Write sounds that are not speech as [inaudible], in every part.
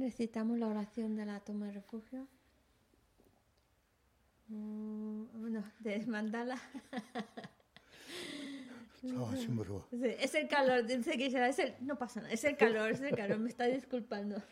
Recitamos la oración de la toma de refugio. Mm, no, de mandala. es el calor, dice que es el, no pasa nada, es el calor, es el calor, me está disculpando.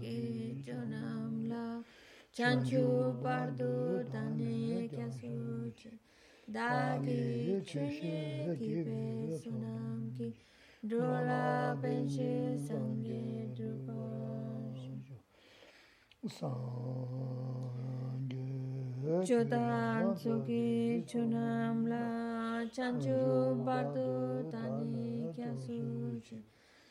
ki chonam la chanchu bardu dani kya suche dagi chushe kibe sunam ki drola penche sangye druposh sangye chodan tsuki chonam la chanchu bardu dani kya suche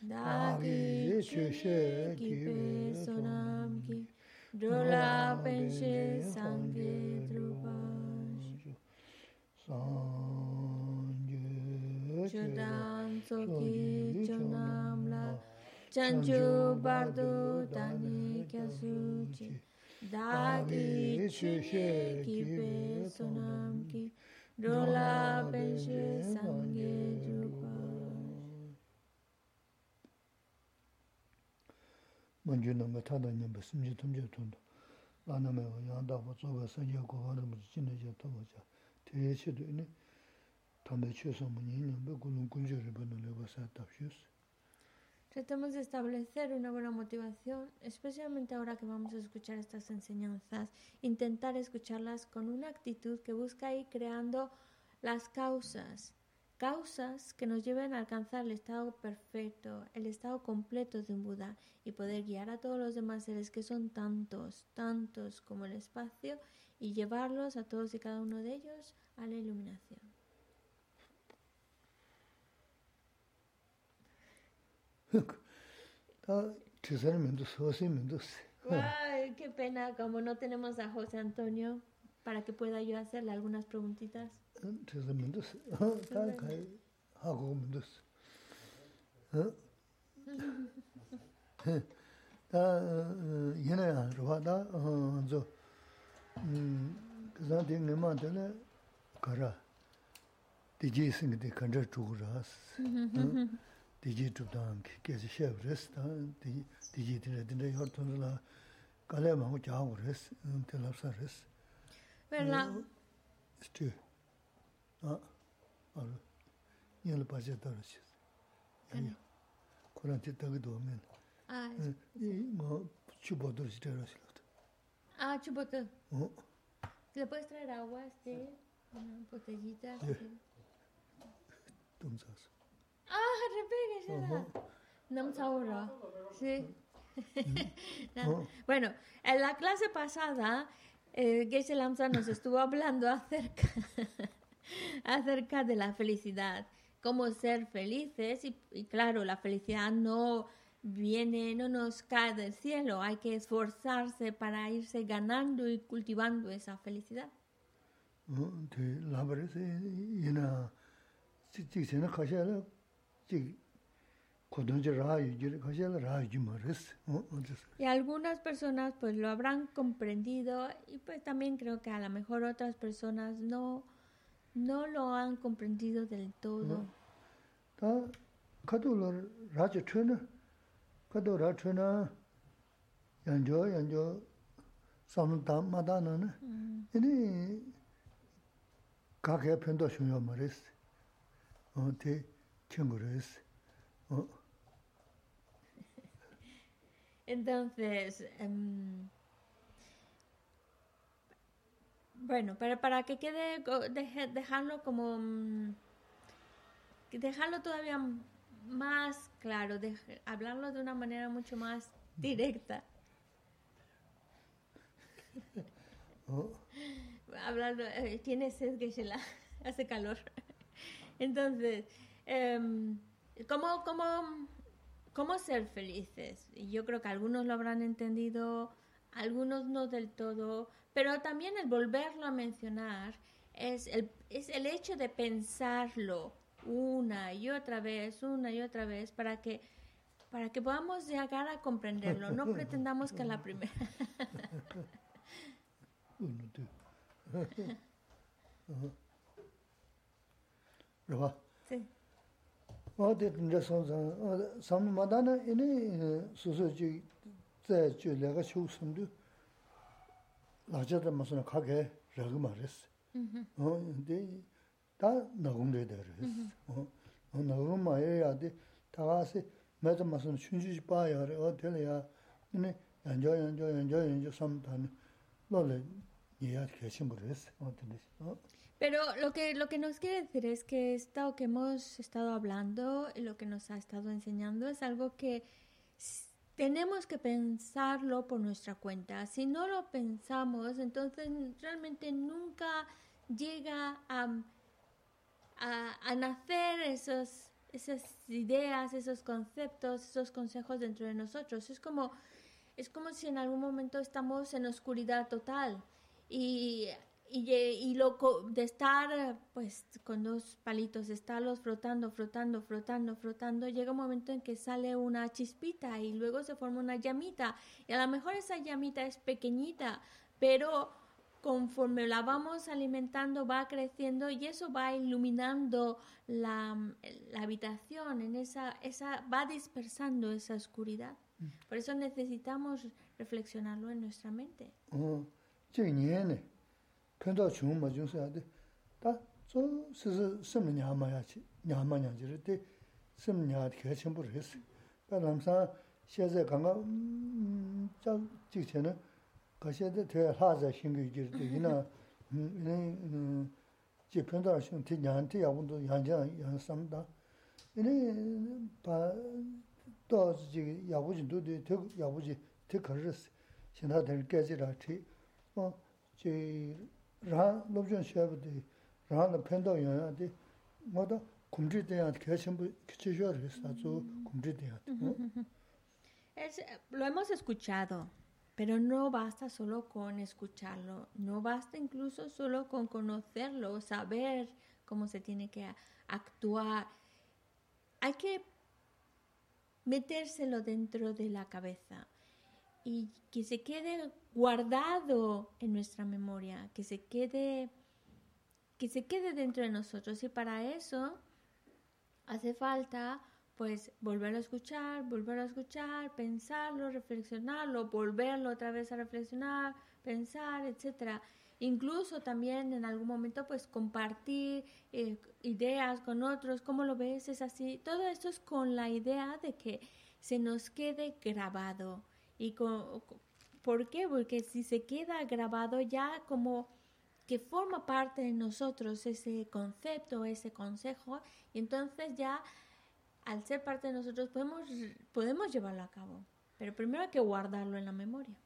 Dagi chushe kipe sonam ki Drola penshe sangye drupash Sangye Chodan soki chonam la chanchu bardo dani kyasuchi dagi chushe kibe sonam ki rola benche sangye tapshius Tratemos de establecer una buena motivación, especialmente ahora que vamos a escuchar estas enseñanzas, intentar escucharlas con una actitud que busca ir creando las causas, causas que nos lleven a alcanzar el estado perfecto, el estado completo de un Buda y poder guiar a todos los demás seres que son tantos, tantos como el espacio y llevarlos a todos y cada uno de ellos a la iluminación. Ay, qué pena, como no tenemos a José Antonio para que pueda yo hacerle algunas preguntitas. [laughs] [laughs] diji chubdaan ki kezi shev res, diji dine dine yor tunzula kale mangu jaagu res, te lapsa res. ¿Verdad? Stu. Ah, alu. Nyele bache dara shis. Yaya. Kuran ti tagi do men. Ah, Nga chubo shi dara shi lakta. ah, ¿Le puedes traer agua, sí? Una botellita. Tumzas. Ah, repega, No me ahorra. Sí. Bueno, en la clase pasada, eh, Geshe Lamsa nos [laughs] estuvo hablando acerca, [laughs] acerca de la felicidad, cómo ser felices y, y claro, la felicidad no viene, no nos cae del cielo, hay que esforzarse para irse ganando y cultivando esa felicidad. Y algunas personas pues lo habrán comprendido y pues también creo que a lo mejor otras personas no, no lo han comprendido del todo. 다 Entonces, em, bueno, pero para que quede, deje- dejarlo como, mm, dejarlo todavía más claro, hablarlo de una manera mucho más directa. 어, [laughs] Hablarlo, eh, tiene sed que se la [laughs] hace calor. Entonces, em, ¿cómo, cómo, ¿Cómo ser felices? Yo creo que algunos lo habrán entendido, algunos no del todo, pero también el volverlo a mencionar es el, es el hecho de pensarlo una y otra vez, una y otra vez, para que, para que podamos llegar a comprenderlo. No pretendamos que la primera... [laughs] [laughs] sí. 어디 이제 선선 삼마다나 이니 수수지 제 줄래가 쇼선도 라자다 무슨 가게 라고 말했어. 어 근데 다 나공대 되랬어. 어 어, 나공 마야야 돼. 다가서 매도 무슨 춘주지 봐야 어 될이야. 이니 연저 연저 연저 연저 삼단 너를 이해할 계신 거랬어. 어 근데 어 Pero lo que, lo que nos quiere decir es que esto que hemos estado hablando y lo que nos ha estado enseñando es algo que tenemos que pensarlo por nuestra cuenta. Si no lo pensamos, entonces realmente nunca llega a, a, a nacer esos, esas ideas, esos conceptos, esos consejos dentro de nosotros. Es como, es como si en algún momento estamos en oscuridad total y, y, y lo, de estar pues con dos palitos, estarlos frotando, frotando, frotando, frotando, llega un momento en que sale una chispita y luego se forma una llamita. Y a lo mejor esa llamita es pequeñita, pero conforme la vamos alimentando va creciendo y eso va iluminando la, la habitación, en esa, esa, va dispersando esa oscuridad. Mm. Por eso necesitamos reflexionarlo en nuestra mente. Oh, 편도 중 맞은 써야 돼. 다 스스 쓰면 야마야지. 야마냐지를 때 쓰면야 개침부를 했어. 그러면서 시제 강가 저 직전에 가셔도 돼 하자 신규질 때 이나 음 이제 편도 중 뒤한테 야분도 양자 양삼다. 이네 바 도지 야부진도 돼 야부지 돼 거르스 신하들 깨지라 티 어, 제 dī, dī, kumchī dīyā dī, chīmbu kichī rī sā tsū kumchī dīyā dī. Lo hemos escuchado, pero no basta solo con escucharlo, no basta incluso solo con conocerlo, saber cómo se tiene que actuar. Hay que metérselo dentro de la cabeza y que se quede guardado en nuestra memoria, que se quede que se quede dentro de nosotros y para eso hace falta pues volverlo a escuchar, volverlo a escuchar, pensarlo, reflexionarlo, volverlo otra vez a reflexionar, pensar, etcétera. Incluso también en algún momento pues compartir eh, ideas con otros, ¿cómo lo ves? Es así. Todo esto es con la idea de que se nos quede grabado y con, ¿Por qué? Porque si se queda grabado ya como que forma parte de nosotros ese concepto, ese consejo, y entonces ya al ser parte de nosotros podemos, podemos llevarlo a cabo. Pero primero hay que guardarlo en la memoria.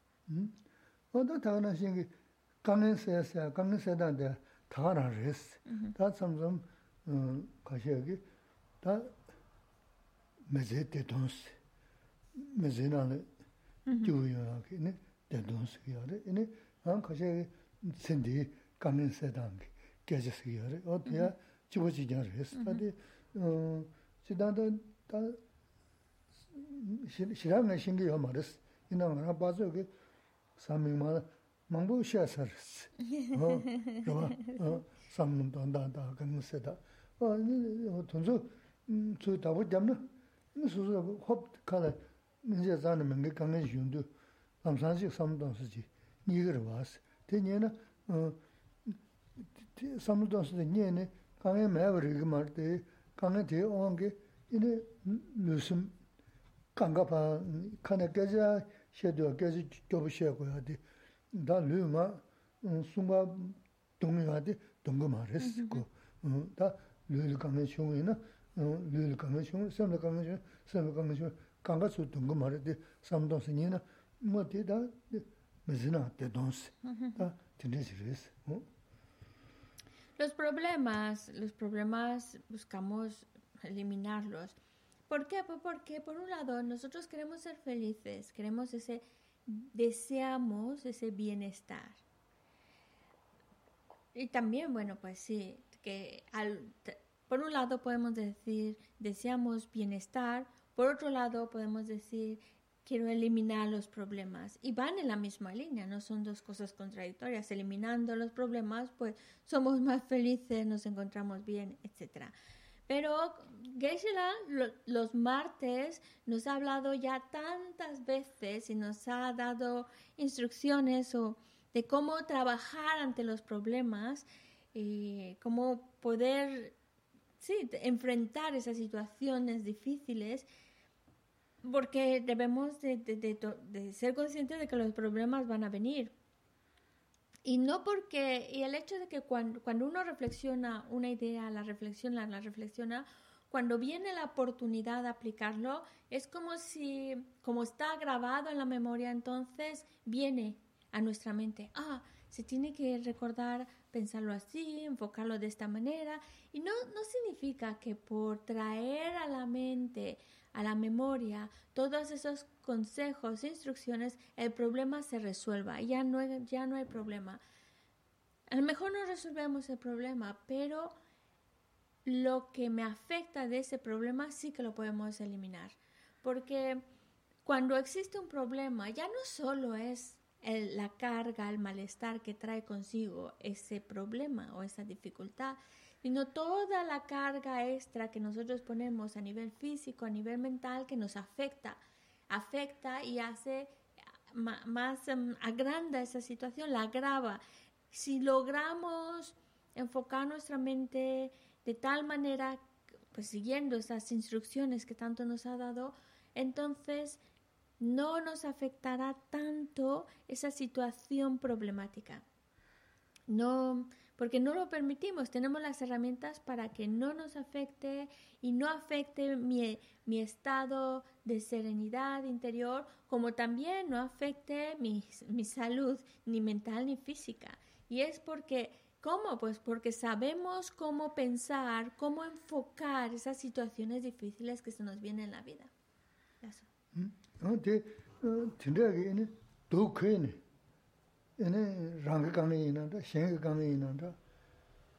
gyuyaagi, ini dendonsugi yari, ini an kashi sendi kamin sedangi, gajasugi yari, o diya jibuji yari esi. Tadi, chidanda, ta, shiranga shingi yo marisi, ina ngana bazo yogi saming mara mangbo shia sarisi. Raba, saming danda, da, kamin seda. O, tunzu, tsu tabu jamna, susu hop kala, 이제 자는 뭔가 강에 준도 남산식 삼동스지 니거 와스 되냐나 어 삼동스데 니네 강에 매버리고 말때 강에 대 온게 이네 무슨 강가 봐 칸에 깨자 쉐도 깨지 접으셔고 하디 다 르마 숨바 동이가디 동거 말했고 다 르르 강에 쇼이나 르르 강에 쇼 삼르 강에 쇼 삼르 강에 쇼 Los problemas, los problemas buscamos eliminarlos. ¿Por qué? Pues porque por un lado nosotros queremos ser felices, queremos ese, deseamos ese bienestar. Y también, bueno, pues sí, que al, por un lado podemos decir deseamos bienestar, por otro lado, podemos decir, quiero eliminar los problemas. Y van en la misma línea, no son dos cosas contradictorias. Eliminando los problemas, pues somos [laughs] más felices, nos encontramos bien, etc. Pero geisha los martes nos ha hablado ya tantas veces y nos ha dado instrucciones o de cómo trabajar ante los problemas y cómo poder sí, enfrentar esas situaciones difíciles, porque debemos de, ser conscientes de que los problemas van a venir. Y no porque, y el hecho de que cuando, cuando uno reflexiona una idea, la reflexiona, la reflexiona, cuando viene la oportunidad de aplicarlo, es como si, como está grabado en la memoria, entonces viene a nuestra mente. Ah, se tiene que recordar pensarlo así, enfocarlo de esta manera. Y no, no significa que por traer a la mente, a la memoria, todos esos consejos, instrucciones, el problema se resuelva. Ya no, ya no hay problema. a lo mejor no resolvemos el problema, pero lo que me afecta de ese problema sí que lo podemos eliminar. Porque cuando existe un problema, ya no solo es la carga, el malestar que trae consigo ese problema o esa dificultad, sino toda la carga extra que nosotros ponemos a nivel físico, a nivel mental, que nos afecta, afecta y hace más, um, agranda esa situación, la agrava. Si logramos enfocar nuestra mente de tal manera, pues siguiendo esas instrucciones que tanto nos ha dado, entonces no nos afectará tanto esa situación problemática. No, porque no lo permitimos, tenemos las herramientas para que no nos afecte y no afecte mi, mi estado de serenidad interior, como también no afecte mi, mi salud ni mental ni física. Y es porque ¿Cómo? Pues porque sabemos cómo pensar, cómo enfocar esas situaciones difíciles que se nos vienen en la vida. Eso. 근데 진짜게 이네 도크이네. 이네 랑가 가는 이는데 생각 가는 이는데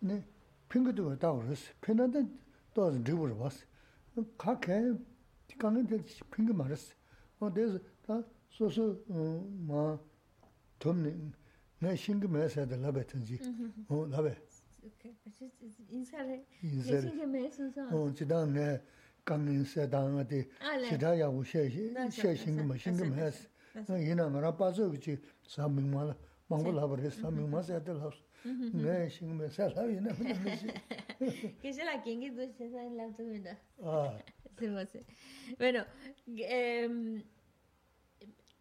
네 핑크도 왔다 그랬어. 팬한테 또 드리블 봤어. 각해 가는 데 핑크 말았어. 어 그래서 다 소소 마 톰네. 내 신경 매서다 라베든지. 어 라베. 인사를. 인사를. 어 지단 내 강민 세당한테 기타야 우셰 셰싱 뭐 신경 했어. 이나 말아 빠져 그치 삼명만 망고라 버려 삼명만 세들 하고. 네 신경 살아 이나 Que se la quien que tú se en la segunda. Ah. Se me hace. Bueno, eh,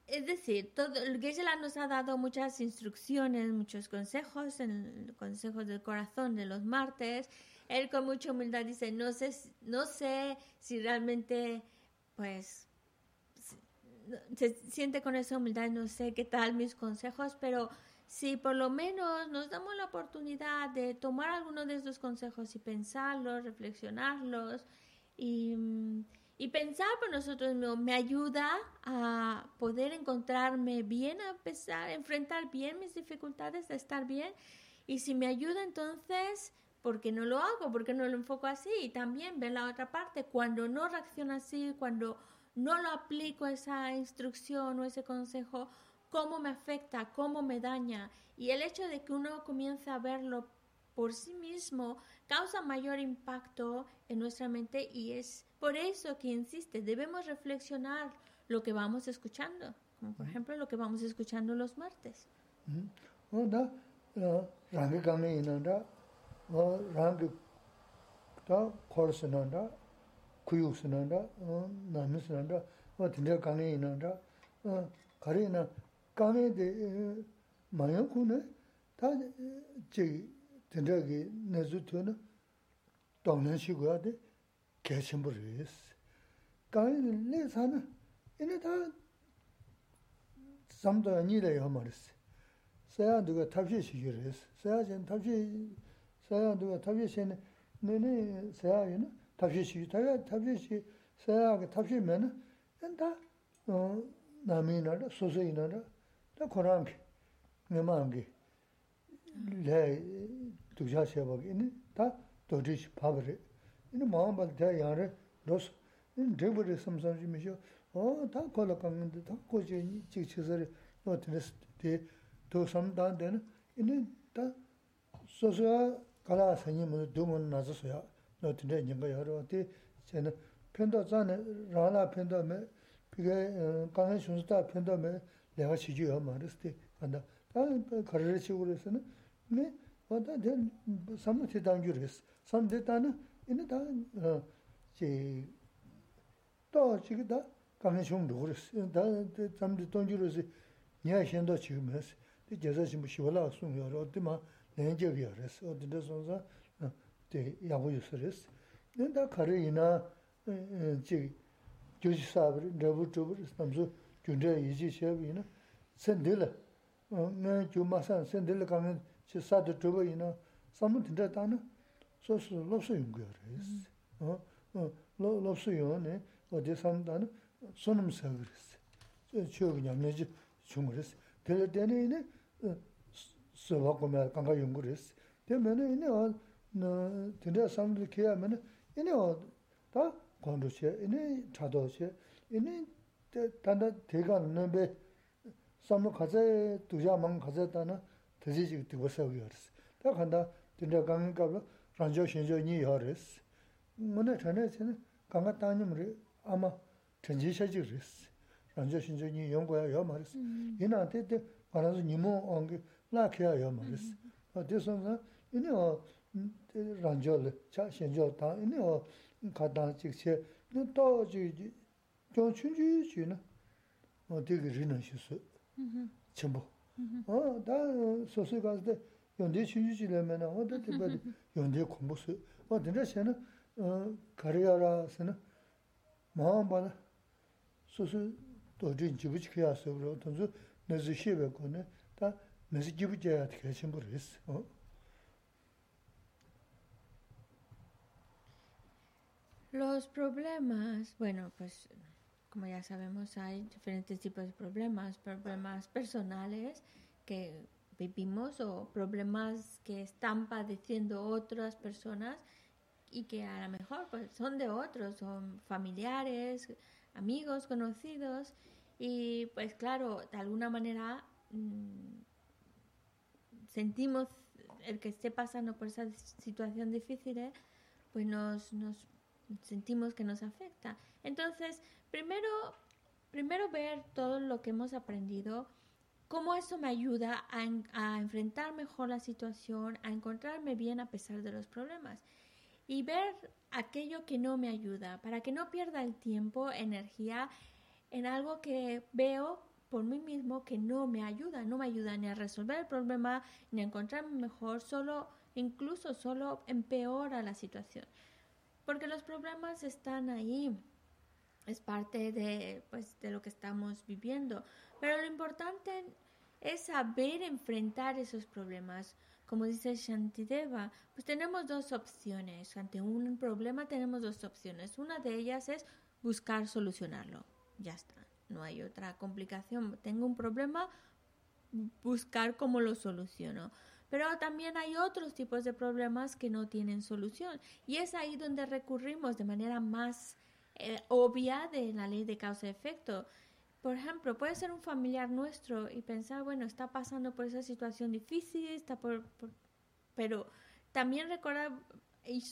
es decir, todo, Geshe-la nos ha dado muchas instrucciones, muchos consejos, en el consejo del corazón de los martes, él con mucha humildad dice, no sé, no sé si realmente, pues, se siente con esa humildad, no sé qué tal mis consejos, pero si por lo menos nos damos la oportunidad de tomar alguno de estos consejos y pensarlos, reflexionarlos y, y pensar por nosotros mismos, me ayuda a poder encontrarme bien, a pesar, enfrentar bien mis dificultades, a estar bien. Y si me ayuda, entonces porque no lo hago, porque no lo enfoco así. Y también ver la otra parte, cuando no reacciono así, cuando no lo aplico esa instrucción o ese consejo, cómo me afecta, cómo me daña. Y el hecho de que uno comience a verlo por sí mismo causa mayor impacto en nuestra mente y es por eso que insiste, debemos reflexionar lo que vamos escuchando, como por ejemplo lo que vamos escuchando los martes. rāngi 어 랑기 다 코르스는다 구육스는다 어 남스는다 어 진짜 강에 있는다 어 가리나 강에 대 마야쿠네? 다제 진짜게 내주트는 동네 시고야 돼 개심부리스. 강에 내 사는 이네 다 삼도 아니래요 말이스. 사야 누가 탑시 시기를 했어. 사야 전 탑시 yīni māṋ bāl tā yā rī, rōs, yīni dhīpa rī samsāṋ shī mī shio, o tā kōla kāngi tā kōchī chīk chīsā rī, nō tīnis tī, tō sam tā ndēna, yīni tā sōsā 가라 사니 뭐 두문 나서서야 너 근데 이제 여러 때 저는 편도 전에 라나 편도에 그게 강한 순수다 편도에 내가 시주요 말했을 간다 다른 거를 식으로 해서는 네 뭐다 된 삼무티 단규를 삼대다는 이제 다제 또 지금다 강한 순도 그랬어 다 잠도 단규를 해서 냐 현도 지금 했어 이제 저 지금 시월라 숨요 어디마 nengyabhiya res, o dinda sonza te yabu yusa res. Nenda kari ina chik gyuji sabri, drabu chubu res, namzu gyundra yiji shebi ina sendila, nga gyu masan sendila kangan chi sadu chubu ina samu dinda tana so su lopsu yungu res. Lopsu yungu ne, o de samu tana sonam sabi res. Chiyo ina sōwa kōmyā kāngā yōngu rēs. Tē mēne inē wā, tēndē sāmdhī kēyā mēne, inē wā tā gōndō shē, inē chādō shē, inē tāndā tēgā nē bē sāmdhī khācē, tūjā māng khācē tāna tēzī chī tīgwa sāgu yā rēs. Tā khāndā tēndē kāngā kāpla rāñchō shēnchō nī yā rēs. Mēne chāne chē nē kāngā tāñim rē, āmā chāñchī shā chī rēs. rāñchō shēnchō nī yōngu yā yā mā rēs. Mm. Inā tē tē 라케야 요마스 어. 대선은 이니 어 란절 차 신조다. 이니 어 가다 직체. 또 지지 좀 춘주 주나. 어 되게 리는 시스. 전부. 어다 소소 가서 연대 춘주 지려면 어 되게 [laughs] 연대 공부스 어 진짜 쟤는 어 가리아라서는 마음바나 소소 도진 지부치야서 그러던서 내지 시베고네 다 chī yā tē kē chīmbō rī sī. Los problemas, bueno, pues como ya sabemos hay diferentes tipos de problemas, problemas personales que vivimos o problemas que están padeciendo otras personas y que a lo mejor pues son de otros, son familiares, amigos, conocidos y pues claro, de alguna manera mm, sentimos el que esté pasando por esa situación difícil, ¿eh? pues nos, nos sentimos que nos afecta. Entonces, primero, primero ver todo lo que hemos aprendido, cómo eso me ayuda a, a, enfrentar mejor la situación, a encontrarme bien a pesar de los problemas. Y ver aquello que no me ayuda, para que no pierda el tiempo, energía en algo que veo por mí mismo que no me ayuda, no me ayuda ni a resolver el problema, ni a encontrarme mejor, solo, incluso solo empeora la situación porque los problemas están ahí, es parte de, pues, de lo que estamos viviendo, pero lo importante es saber enfrentar esos problemas. Como dice Shantideva, pues tenemos dos opciones. Ante un problema tenemos dos opciones. Una de ellas es buscar solucionarlo. Ya está. No hay otra complicación. Tengo un problema, buscar cómo lo soluciono. Pero también hay otros tipos de problemas que no tienen solución. Y es ahí donde recurrimos de manera más eh, obvia de la ley de causa-efecto. Por ejemplo, puede ser un familiar nuestro y pensar, bueno, está pasando por esa situación difícil, está por, pero también recordar, y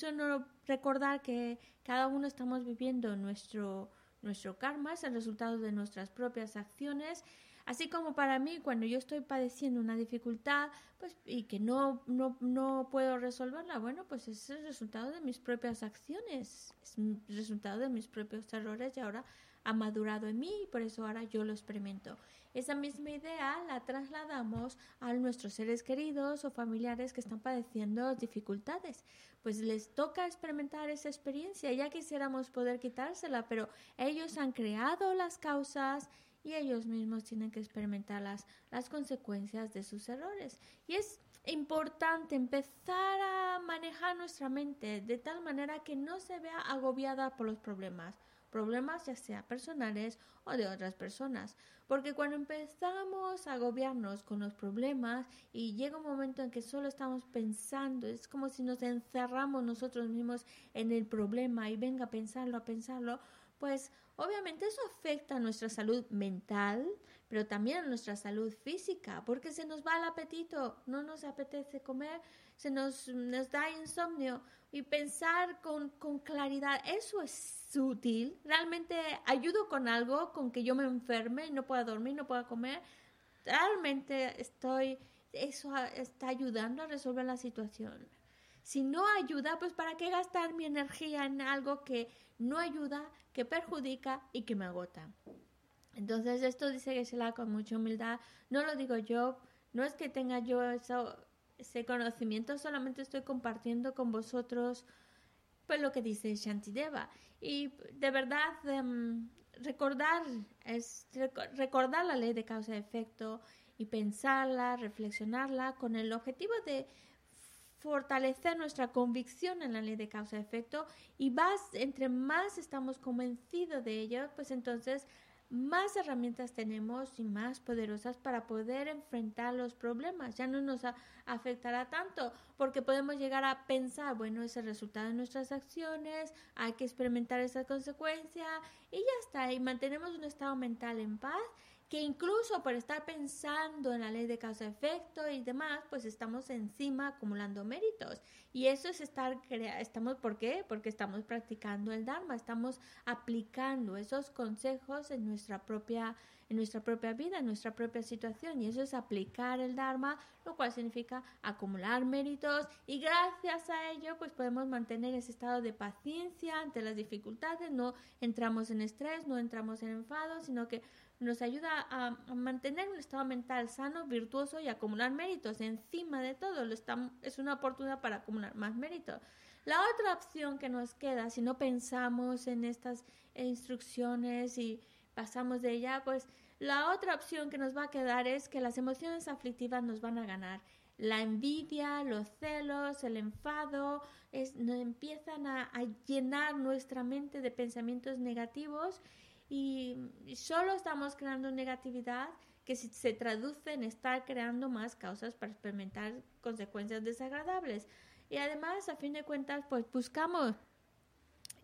recordar que cada uno estamos viviendo nuestro, nuestro karma, es el resultado de nuestras propias acciones. Así como para mí, cuando yo estoy padeciendo una dificultad pues, y que no, no, no puedo resolverla, bueno, pues es el resultado de mis propias acciones, es el resultado de mis propios errores y ahora ha madurado en mí y por eso ahora yo lo experimento. Esa misma idea la trasladamos a nuestros seres queridos o familiares que están padeciendo dificultades. Pues les toca experimentar esa experiencia. Ya quisiéramos poder quitársela, pero ellos han creado las causas y ellos mismos tienen que experimentar las, las consecuencias de sus errores. Y es importante empezar a manejar nuestra mente de tal manera que no se vea agobiada por los problemas, problemas ya sea personales o de otras personas. Porque cuando empezamos a agobiarnos con los problemas y llega un momento en que solo estamos pensando, es como si nos encerramos nosotros mismos en el problema y venga a pensarlo, a pensarlo, pues obviamente eso afecta a nuestra salud mental, pero también a nuestra salud física, porque se nos va el apetito, no nos apetece comer, se nos, nos da insomnio y pensar con, con claridad, eso es útil, realmente ayudo con algo, con que yo me enferme no pueda dormir, no pueda comer, realmente estoy, eso está ayudando a resolver la situación. Si no ayuda, pues ¿para qué gastar mi energía en algo que no ayuda, que perjudica y que me agota. Entonces esto dice que se la con mucha humildad, no lo digo yo, no es que tenga yo eso, ese conocimiento, solamente estoy compartiendo con vosotros pues lo que dice Shantideva. Y de verdad, em, recordar, es recordar la ley de causa y efecto y pensarla, reflexionarla con el objetivo de fortalecer nuestra convicción en la ley de causa-efecto y más, entre más estamos convencidos de ello, pues entonces más herramientas tenemos y más poderosas para poder enfrentar los problemas. Ya no nos afectará tanto porque podemos llegar a pensar, bueno, es el resultado de nuestras acciones, hay que experimentar esa consecuencia y ya está. Y mantenemos un estado mental en paz que incluso por estar pensando en la ley de causa-efecto y demás, pues estamos encima acumulando méritos. Y eso es estar, estamos, ¿por qué? Porque estamos practicando el Dharma, estamos aplicando esos consejos en nuestra propia en nuestra propia vida, en nuestra propia situación. Y eso es aplicar el Dharma, lo cual significa acumular méritos y gracias a ello pues podemos mantener ese estado de paciencia ante las dificultades, no entramos en estrés, no entramos en enfado, sino que nos ayuda a, mantener un estado mental sano, virtuoso y acumular méritos. Encima de todo, lo es una oportunidad para acumular más méritos. La otra opción que nos queda, si no pensamos en estas instrucciones y pasamos de ella, pues la otra opción que nos va a quedar es que las emociones aflictivas nos van a ganar. La envidia, los celos, el enfado, es, nos empiezan a llenar nuestra mente de pensamientos negativos y solo estamos creando negatividad que se traduce en estar creando más causas para experimentar consecuencias desagradables. Y además, a fin de cuentas, pues buscamos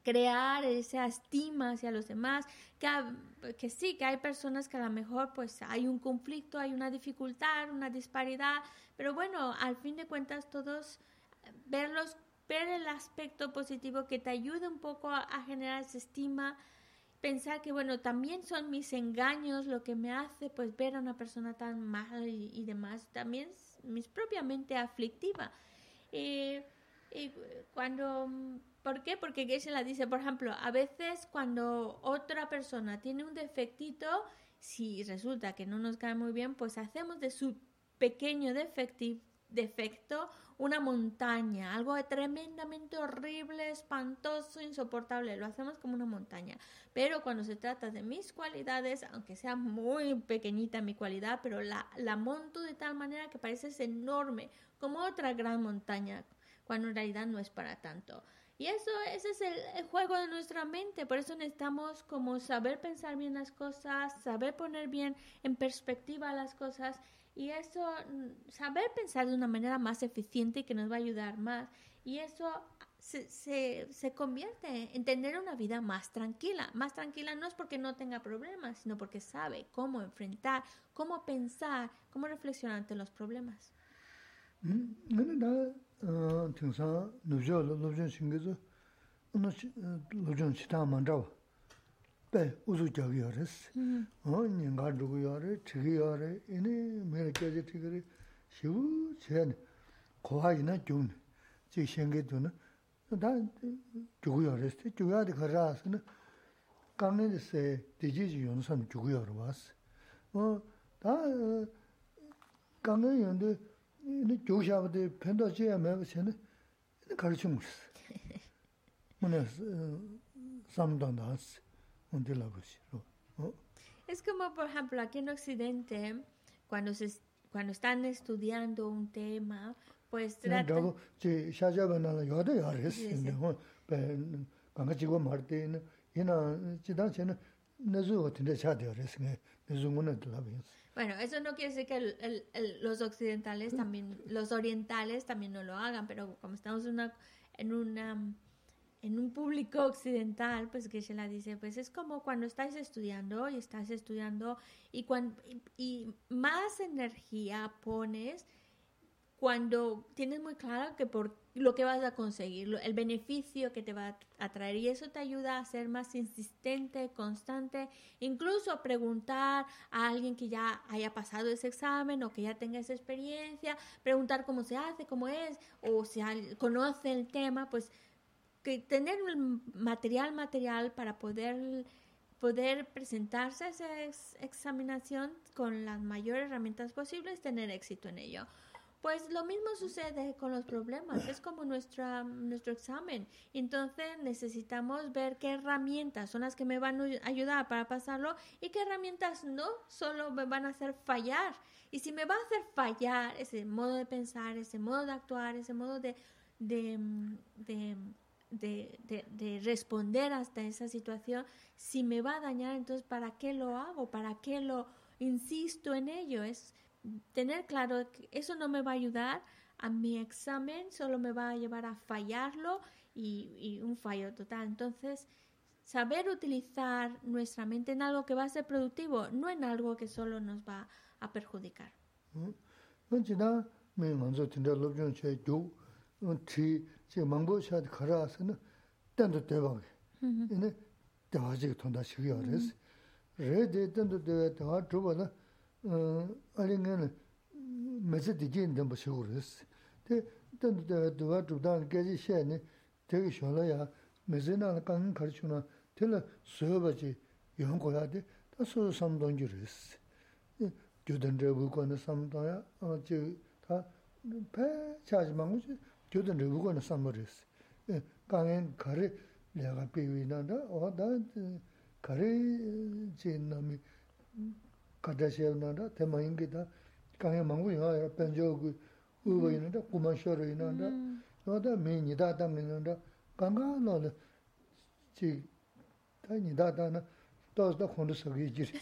crear esa estima hacia los demás, que, que sí, que hay personas que a lo mejor pues hay un conflicto, hay una dificultad, una disparidad, pero bueno, al fin de cuentas todos verlos, ver el aspecto positivo que te ayuda un poco a, a generar esa estima, pensar que, bueno, también son mis engaños lo que me hace, pues, ver a una persona tan mala y, demás, también mis propiamente aflictiva. y cuando, ¿por qué? Porque Geshe la dice, por ejemplo, a veces cuando otra persona tiene un defectito, si resulta que no nos cae muy bien, pues hacemos de su pequeño defecto una montaña, algo tremendamente horrible, espantoso, insoportable. Lo hacemos como una montaña. Pero cuando se trata de mis cualidades, aunque sea muy pequeñita mi cualidad, pero la, la monto de tal manera que parece enorme, como otra gran montaña, cuando en realidad no es para tanto. Y eso, ese es el, juego de nuestra mente. Por eso necesitamos como saber pensar bien las cosas, saber poner bien en perspectiva las cosas y eso, mm, saber pensar de una manera más eficiente que nos va a ayudar más. Y eso se, se, convierte en tener una vida más tranquila. Más tranquila no es porque no tenga problemas, sino porque sabe cómo enfrentar, cómo pensar, cómo reflexionar ante los problemas. yā tingsa nubzho lubzho shingizo ono lubzho chita mandrawa bay uzu gyagi yaris nyinga dhugu yari, chigi yari, ini mera gyaji chigiri shivu chayani koha ina gyungni chik shingido na da gyugu yaris, gyugu yari kara asina kangne disi dijiji yonusam gyugu yari wasi da kangne yondi Mō nē sām dāng dā sī. Es como, por ejemplo, aquí en Occidente, cuando, se, cuando están estudiando un tema, pues tratan... Bueno, eso no quiere decir que el, el, los occidentales también, los orientales también no lo hagan, pero como estamos una, en una en un público occidental, pues que se la dice, pues es como cuando estás estudiando y estás estudiando y, cuando, y, más energía pones cuando tienes muy claro que por lo que vas a conseguir, el beneficio que te va a traer y eso te ayuda a ser más insistente, constante, incluso preguntar a alguien que ya haya pasado ese examen o que ya tenga esa experiencia, preguntar cómo se hace, cómo es o si conoce el tema, pues que tener material material para poder poder presentarse a esa examinación con las mayores herramientas posibles, tener éxito en ello. Pues lo mismo sucede con los problemas, es como nuestra, nuestro examen. Entonces necesitamos ver qué herramientas son las que me van a ayudar para pasarlo y qué herramientas no solo me van a hacer fallar. Y si me va a hacer fallar ese modo de pensar, ese modo de actuar, ese modo de, de de, de, responder hasta esa situación, si me va a dañar, entonces ¿para qué lo hago? ¿Para qué lo insisto en ello? Es tener claro que eso no me va a ayudar a mi examen, solo me va a llevar a fallarlo y, y un fallo total. Entonces, saber utilizar nuestra mente en algo que va a ser productivo, no en algo que solo nos va a perjudicar. Mm. 제 망보 샷 가라서는 딴도 대박. 근데 대화지 돈다 시기야 그래서 레데 딴도 대화 대화 줘봐라. 어 아니면 매제 디진 좀 보시고 그랬어. 데 딴도 대화 대화 줘다 깨지 시에네 되게 쉬어야 매제나 간 가르치나 틀어 수업하지 이런 거야 돼. 다 소소 삼동 줄었어. 교단들 보고는 삼동야 어저다 배 차지 망고 gyōdān rīgū gōna sāmbā rīs. Kāngiān kārī lēgā pīwī nāndā, o dā kārī jī nāmi kātā shēv nāndā, tēmā yīngi dā, kāngiān māngu yīngā yā pēnchō gu kada shel nanda, tema ingi da, kanya mangu inga ya penjo gu, uwa ina da, kuma shoro ina da, noda mi nida tang ina da, kanga nola, chi, ta nida tang na, tos da khondu sagi jiri,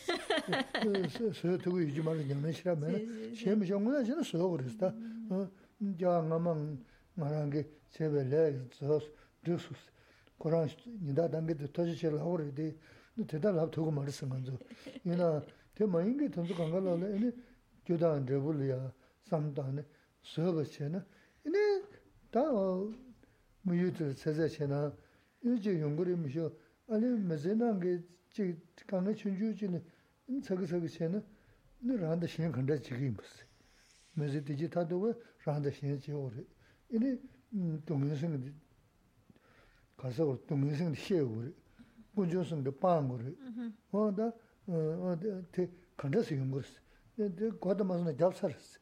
suyo tugu yuji mara nyamna shira mena, shemi shongu na shina suyo kuris da, ja nga ma nga rangi, chebe le, zos, dhusus, korang nida tangi da toshi shel hawari di, teta lab tugu mara sanganzo, ina, Te māyīngi tānsu kāngā lāla ini gyudā ndrebu liyā samdā ini suyabas che na. Ini tā mūyū tu sēsā che na ini chī yungurī mūshio āni mēzē nāngi chī kāngā chunchū chī ni ini sāka sāka che na ini rānda shēn khanda chikī mūsī mēzē tīchī tātā wā rānda shēn chī wā ini dōngyō mm, sāngi kārsā wā dōngyō sāngi shē wā rī guñchō sāngi pāng mm-hmm. wā rī wā 너 란다 신경 간다 지금 무슨 메제 디지타도 란다 신경 지오래 이니 동영상 가서 동영상 시에고 본조선 그 빵고를 어다 어데 테 컨더스 용거스 데 과다 마스나 잡사르스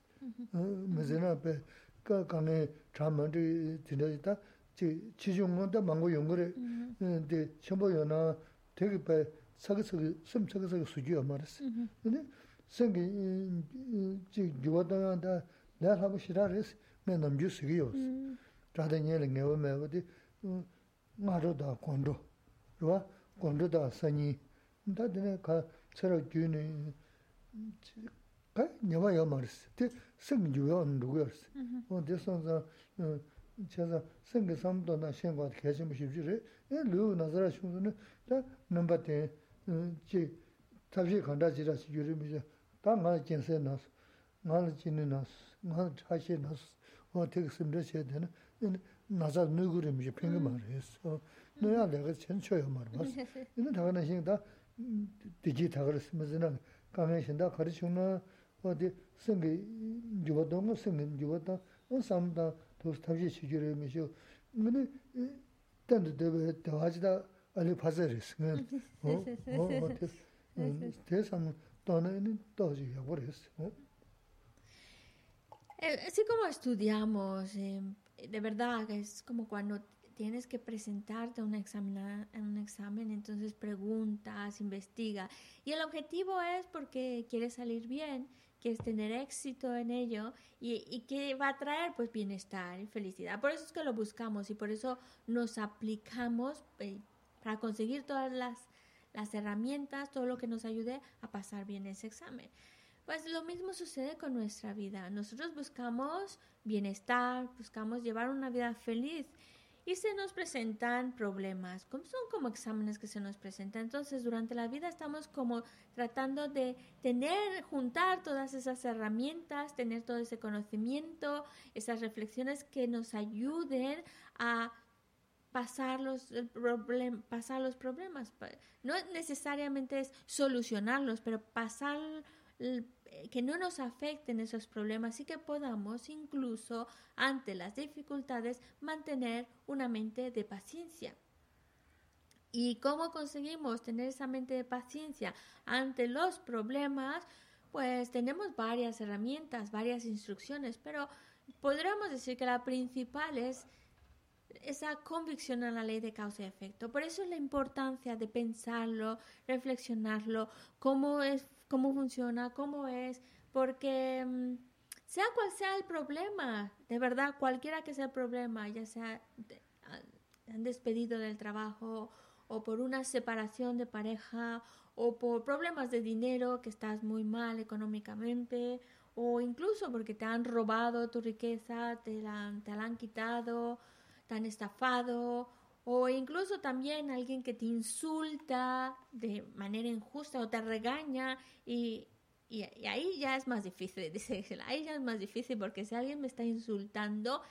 어 메제나 앞에 그 강에 잠만이 지내다 지 지중원도 망고 용거를 근데 첨보여나 되게 배 사그사그 숨 사그사그 수지어 말았어 근데 생기 지 교화다다 내가 하고 싫어했어 mē nām jū sīgī yōs. Chādā nyē lī ngē wā mē wā dī ngā rō dā kōndō, rō kōndō dā sāñī. Tā dī nē kā tsā rā gyū nī, kā nyā wā yā mā rī sī, tī sīng jū yā nī rū yā rī sī. Wā dī sāng sā, chā sā sīng kī sām tō nā shēng wā dā kē chī mū shī rī, yā lū nā sā rā shūng sā nī, tā nā mbā tī jī tā shī kāndā jī rā shī jū rī mī shī, tā ngā rā jīn sē nā sū, ngā rā jī nī nā sū, ngā rā chā shī nā sū, 어 되게 심려 쳐야 되나 나자 누구를 미지 팽게 말했어 너야 내가 전초요 말 봤어 이는 다가는 신다 디지 다가를 쓰면은 강에 신다 가르치나 어디 생기 주어도 생긴 주어도 어 삼다 또 스타지 시주를 미셔 근데 단도 되게 대화지다 아니 파서리스 어 어, 어때 대상 또는 또지 버렸어 어 Eh, así como estudiamos, eh, de verdad, es como cuando tienes que presentarte a un examen, un examen, entonces preguntas, investiga. Y el objetivo es porque quieres salir bien, quieres tener éxito en ello y, y que va a traer pues bienestar y felicidad. Por eso es que lo buscamos y por eso nos aplicamos eh, para conseguir todas las, las herramientas, todo lo que nos ayude a pasar bien ese examen. Pues lo mismo sucede con nuestra vida. Nosotros buscamos bienestar, buscamos llevar una vida feliz y se nos presentan problemas, son como exámenes que se nos presentan. Entonces, durante la vida estamos como tratando de tener, juntar todas esas herramientas, tener todo ese conocimiento, esas reflexiones que nos ayuden a pasar los, pasar los problemas. No necesariamente es solucionarlos, pero pasar que no nos afecten esos problemas y que podamos incluso ante las dificultades mantener una mente de paciencia. ¿Y cómo conseguimos tener esa mente de paciencia ante los problemas? Pues tenemos varias herramientas, varias instrucciones, pero podríamos decir que la principal es esa convicción en la ley de causa y efecto. Por eso es la importancia de pensarlo, reflexionarlo, cómo es cómo funciona, cómo es, porque mm, sea cual sea el problema, de verdad, cualquiera que sea el problema, ya sea ah, han despedido del trabajo o por una separación de pareja o por problemas de dinero, que estás muy mal económicamente o incluso porque te han robado tu riqueza, te la, te la han quitado, te han estafado o incluso también alguien que te insulta de manera injusta o te regaña y, y, ahí ya es más difícil, [laughs] dice ahí ya es más difícil porque si alguien me está insultando,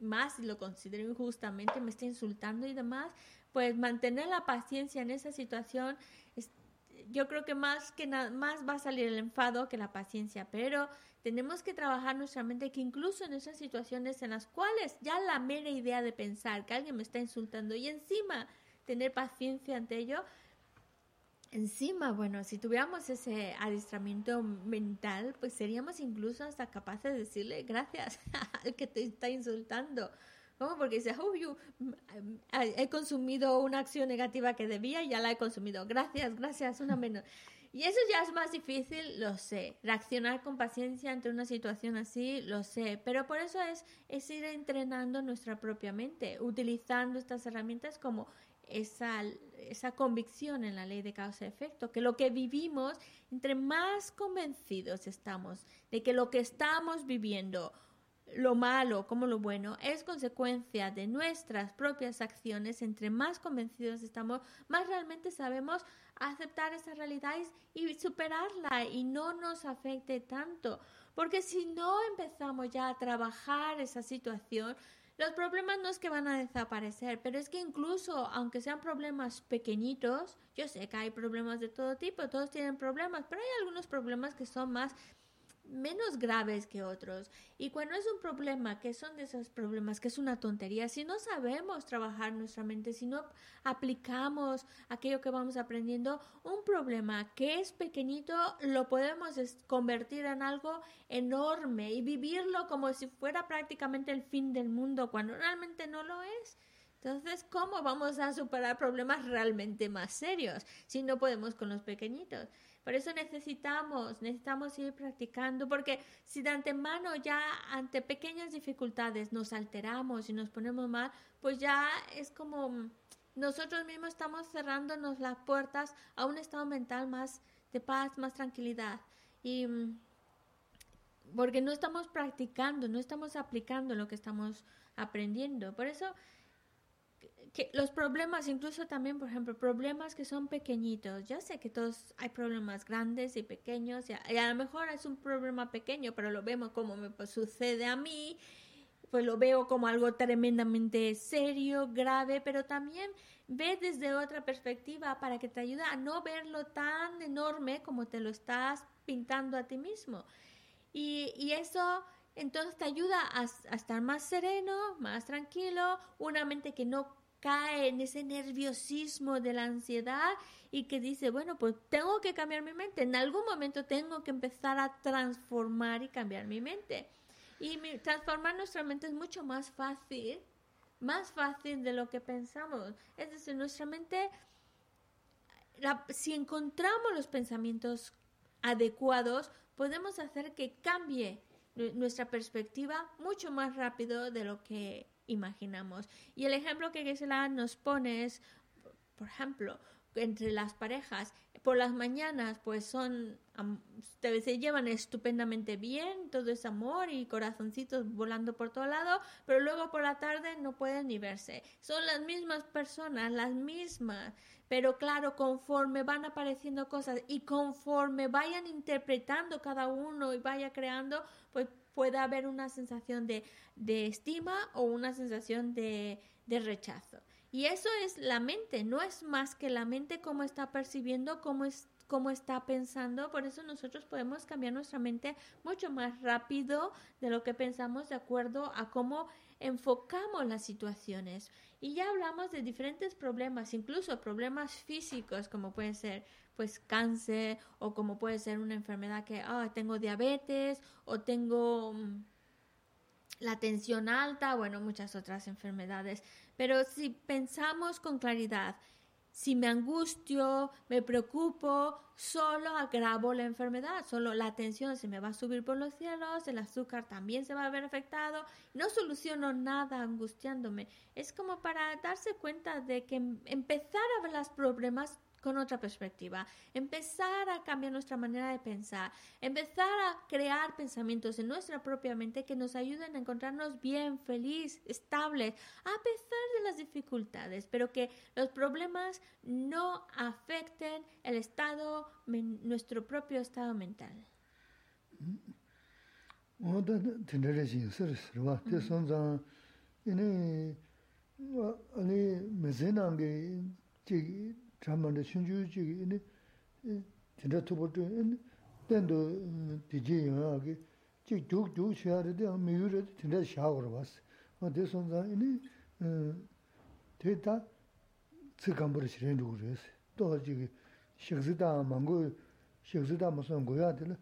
más si lo considero injustamente, me está insultando y demás, pues mantener la paciencia en esa situación, yo creo que más que nada, más va a salir el enfado que la paciencia, pero tenemos que trabajar nuestra mente que incluso en esas situaciones en las cuales ya la mera idea de pensar que alguien me está insultando y encima tener paciencia ante ello, encima, bueno, si tuviéramos ese adiestramiento mental, pues seríamos incluso hasta capaces de decirle gracias [laughs] al que te está insultando. ¿Cómo? Porque dices, oh, yo mm, he consumido una acción negativa que debía y ya la he consumido. Gracias, gracias, una menos. Y eso ya es más difícil, lo sé. Reaccionar con paciencia ante una situación así, lo sé. Pero por eso es, es ir entrenando nuestra propia mente, utilizando estas herramientas como esa, esa convicción en la ley de causa-efecto, que lo que vivimos, entre más convencidos estamos de que lo que estamos viviendo, lo malo como lo bueno, es consecuencia de nuestras propias acciones, entre más convencidos estamos, más realmente sabemos aceptar esa realidad y superarla y no nos afecte tanto. Porque si no empezamos ya a trabajar esa situación, los problemas no es que van a desaparecer, pero es que incluso aunque sean problemas pequeñitos, yo sé que hay problemas de todo tipo, todos tienen problemas, pero hay algunos problemas que son más menos graves que otros. Y cuando es un problema, que son de esos problemas, que es una tontería, si no sabemos trabajar nuestra mente, si no aplicamos aquello que vamos aprendiendo, un problema que es pequeñito lo podemos convertir en algo enorme y vivirlo como si fuera prácticamente el fin del mundo, cuando realmente no lo es. Entonces, ¿cómo vamos a superar problemas realmente más serios si no podemos con los pequeñitos? Por eso necesitamos, necesitamos ir practicando, porque si de antemano ya ante pequeñas dificultades nos alteramos y nos ponemos mal, pues ya es como nosotros mismos estamos cerrándonos las puertas a un estado mental más de paz, más tranquilidad. Y porque no estamos practicando, no estamos aplicando lo que estamos aprendiendo. Por eso que los problemas, incluso también, por ejemplo, problemas que son pequeñitos. Ya sé que todos hay problemas grandes y pequeños, y a, lo mejor es un problema pequeño, pero lo vemos como me pues, sucede a mí, pues lo veo como algo tremendamente serio, grave, pero también ve desde otra perspectiva para que te ayude a no verlo tan enorme como te lo estás pintando a ti mismo. Y, y eso entonces te ayuda a, a, estar más sereno, más tranquilo, una mente que no cae en ese nerviosismo de la ansiedad y que dice, bueno, pues tengo que cambiar mi mente, en algún momento tengo que empezar a transformar y cambiar mi mente. Y transformar nuestra mente es mucho más fácil, más fácil de lo que pensamos. Es decir, nuestra mente, si encontramos los pensamientos adecuados, podemos hacer que cambie nuestra perspectiva mucho más rápido de lo que imaginamos. Y el ejemplo que Gisela nos pone es, por ejemplo, entre las parejas, por las mañanas pues son, se llevan estupendamente bien, todo es amor y corazoncitos volando por todo lado, pero luego por la tarde no pueden ni verse. Son las mismas personas, las mismas, pero claro, conforme van apareciendo cosas y conforme vayan interpretando cada uno y vaya creando, pues puede haber una sensación de, estima o una sensación de, rechazo. Y eso es la mente, no es más que la mente cómo está percibiendo, cómo, es, cómo está pensando. Por eso nosotros podemos cambiar nuestra mente mucho más rápido de lo que pensamos de acuerdo a cómo enfocamos las situaciones. Y ya hablamos de diferentes problemas, incluso problemas físicos como pueden ser pues cáncer o como puede ser una enfermedad que ah, tengo diabetes o tengo mm, la tensión alta, bueno, muchas otras enfermedades. Pero si pensamos con claridad, si me angustio, me preocupo, solo agravo la enfermedad, solo la tensión se me va a subir por los cielos, el azúcar también se va a ver afectado, no soluciono nada angustiándome. Es como para darse cuenta de que empezar a ver los problemas con otra perspectiva, empezar a cambiar nuestra manera de pensar, empezar a crear pensamientos en nuestra propia mente que nos ayuden a encontrarnos bien, feliz, estables, a pesar de las dificultades, pero que los problemas no afecten el estado, nuestro propio estado mental. 잠만데 신주지기 이니 진짜 투보도 이니 땐도 디지요하게 지 죽죽 쉬어야데 미유르 진짜 샤고로 봤어. 뭐 대선자 이니 데이터 지감부를 실행도 그래서 또 지기 식스다 망고 식스다 무슨 거야 되는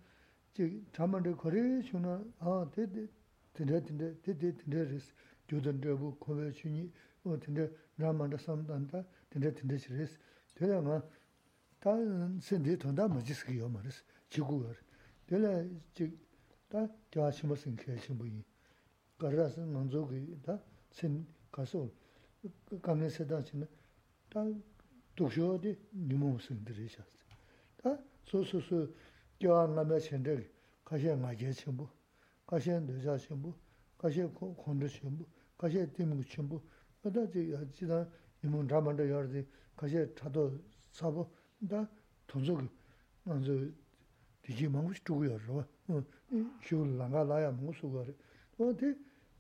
지 잠만데 거래 주나 아 데데 진짜 진짜 데데 데데 조던데고 고베 주니 어 진짜 라만다 삼단다 진짜 진짜 그래서 되려 뭐 다른 신디 돈다 뭐지 쓰기요 말스 지구요 되려 지다 대하시 무슨 계신 분이 가라서 만족이 다신 가서 감내 세다 지는 다 독쇼디 니모 무슨 들으셨어 다 소소소 교환남의 신들 가셔 마게 친구 가셔 여자 친구 가셔 콘도 친구 가셔 팀 친구 그다지 지다 이문 담한다 여러지 시 차도 사보 다 돈속이 먼저 디지 망고 주고요. 어. 쇼를 나가 나야 무슨 거래. 어디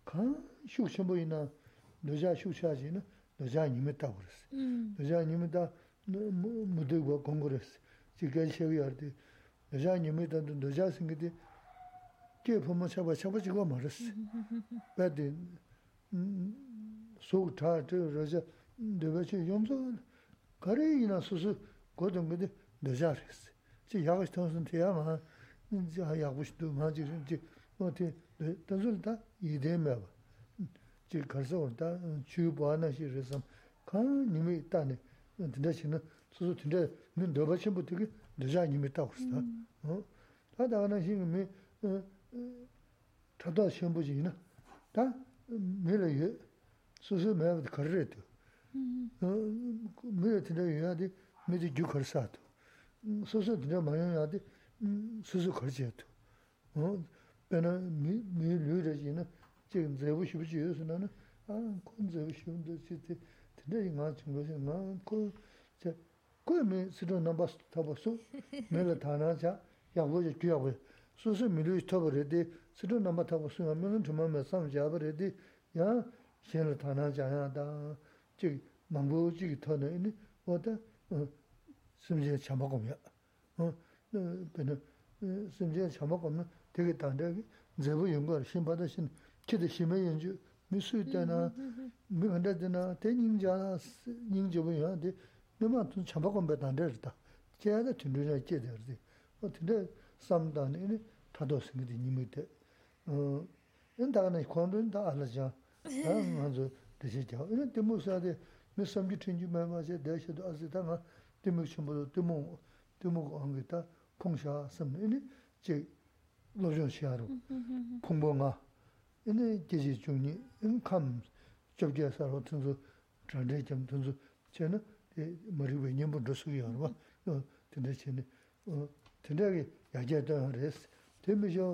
가 쇼셔 보이나 너자 쇼샤지나 너자 님했다 그랬어. 음. 너자 님다 무드고 공부했어. 지금 셔이 할때 너자 님이다 너자 생기디 게 보면 잡아 잡아 지고 말았어. 배디 음 소타 저 저자 내가 지금 염소 kare ina susu godon gode dojar es chi yagish tonsun te ama ja yagish du ma ji ji no te tanzul da ide me ba chi karsa or da chu ba na shi resam kan nimi ta ne tinda chi na susu tinda nin do ba chen bu te ge doja nimi ta kurs da ta da na shi mi ta da chen bu ji na ta me le ye susu me kare te mīyā tīndā yuñā dī mī dī gyū khar sā tu, sūsū tīndā mā yuñā dī sūsū khar chē tu. Pēnā mī lū rā chī na chī dzēbu shibu chī yuñā sū na na, ā kōn dzēbu shibu dā chī tī tīndā yī ngā chī ngā chī ngā kō chā, kō yā mī sīdā nāmbā tāpa sū, mī lā tā nā chā yā wā chā gyū yā wā. Sūsū mī lū tāpa rā dī sīdā nāmbā tāpa sū yā mī lā chā mā mā sām chā rā dī yā shē lā tā nā chā yā dā. chī 망고 지기 터네 이니 어다 심지에 참아고면 어 근데 심지에 참아고면 되게 단데 제부 연구 신받으신 기대 심의 연주 미수 때나 미 근데나 대닝자 닝저부야 데 너무 좀 참아고면 단데다 제가 듣는데 있게 되지 어 근데 삼단에 이니 다도 생기지 님이데 어 인다가는 권도 다 알아죠 아 맞아 되시죠 이런 때문에 mē samjī tīngjī mē mā chē dēshē tō āsī tā ngā tīmik chīmbō tō tīmō tīmō kō āngi tā pōng shā sām inī chē lō zhōng shiā rō pōng bō ngā inī jē jī chōng nī inī kām chob jē sā rō tīng sō chāng dē chām tīng sō chē nā mā rī wē nyam bō rō sū yā rō bā tīndā chē nī tīndā kī yā jē tā ngā rē sī tīmī shō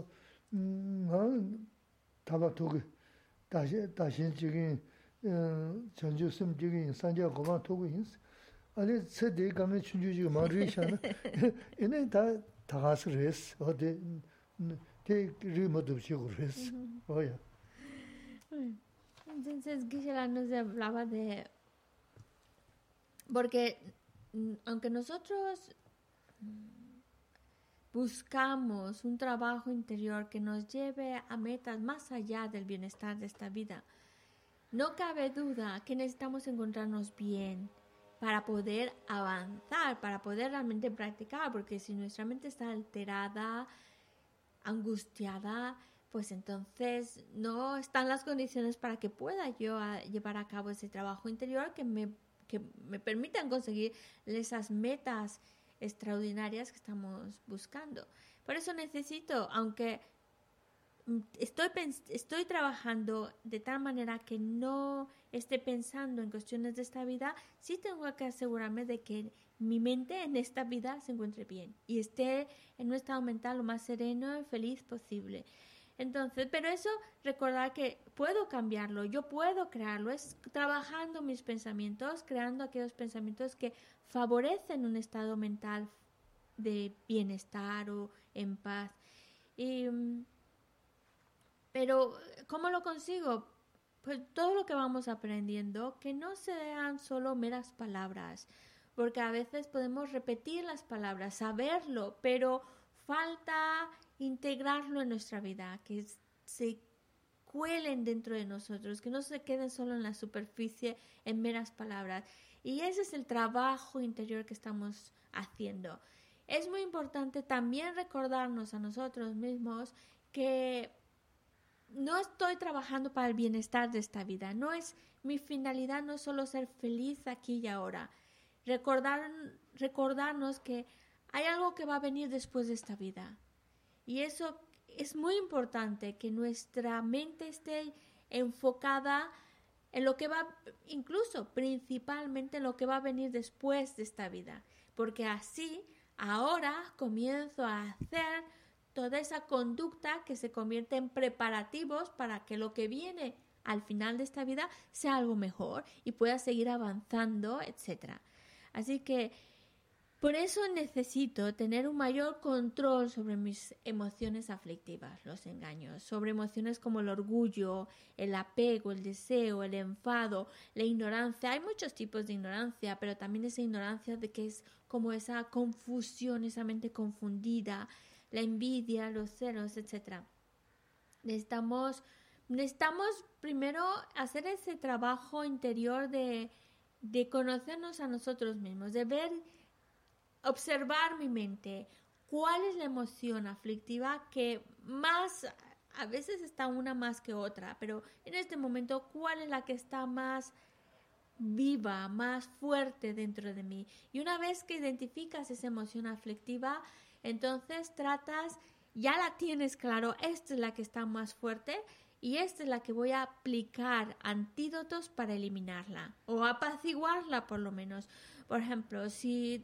ngā tā bā tō kī tā shēn chī kī 전주 숨지기 산자 고마 토고 인스 아니 세대 가면 춘주지 마르이샤나 얘네 다 다가서 레스 어디 대 리모도 시고 레스 오야 entonces Gisela nos hablaba de porque aunque nosotros buscamos un trabajo interior que nos lleve a metas más allá del bienestar de esta vida, no cabe duda que necesitamos encontrarnos bien para poder avanzar, para poder realmente practicar, porque si nuestra mente está alterada, angustiada, pues entonces no están las condiciones para que pueda yo llevar a cabo ese trabajo interior que me, que me permitan conseguir esas metas extraordinarias que estamos buscando. Por eso necesito, aunque estoy, estoy trabajando de tal manera que no esté pensando en cuestiones de esta vida, sí tengo que asegurarme de que mi mente en esta vida se encuentre bien y esté en un estado mental lo más sereno y feliz posible. Entonces, pero eso, recordar que puedo cambiarlo, yo puedo crearlo, es trabajando mis pensamientos, creando aquellos pensamientos que favorecen un estado mental de bienestar o en paz. Pero, ¿cómo lo consigo? Pues todo lo que vamos aprendiendo, que no sean solo meras palabras, porque a veces podemos repetir las palabras, saberlo, pero falta integrarlo en nuestra vida, que se cuelen dentro de nosotros, que no se queden solo en la superficie, en meras palabras. Y ese es el trabajo interior que estamos haciendo. Es muy importante también recordarnos a nosotros mismos que no estoy trabajando para el bienestar de esta vida. No es mi finalidad no es solo ser feliz aquí y ahora. Recordar, recordarnos que hay algo que va a venir después de esta vida. Y eso es muy importante, que nuestra mente esté enfocada en lo que va, incluso principalmente en lo que va a venir después de esta vida. Porque así, ahora comienzo a hacer toda esa conducta que se convierte en preparativos para que lo que viene al final de esta vida sea algo mejor y pueda seguir avanzando, etc. Así que por eso necesito tener un mayor control sobre mis emociones aflictivas, los engaños, sobre emociones como el orgullo, el apego, el deseo, el enfado, la ignorancia. Hay muchos tipos de ignorancia, pero también esa ignorancia de que es como esa confusión, esa mente confundida, la envidia, los celos, etc. Necesitamos, necesitamos primero hacer ese trabajo interior de, de conocernos a nosotros mismos, de ver observar mi mente, cuál es la emoción aflictiva que más, a veces está una más que otra, pero en este momento, cuál es la que está más viva, más fuerte dentro de mí. Y una vez que identificas esa emoción aflictiva, entonces tratas, ya la tienes claro, esta es la que está más fuerte y esta es la que voy a aplicar antídotos para eliminarla o apaciguarla por lo menos. Por ejemplo, si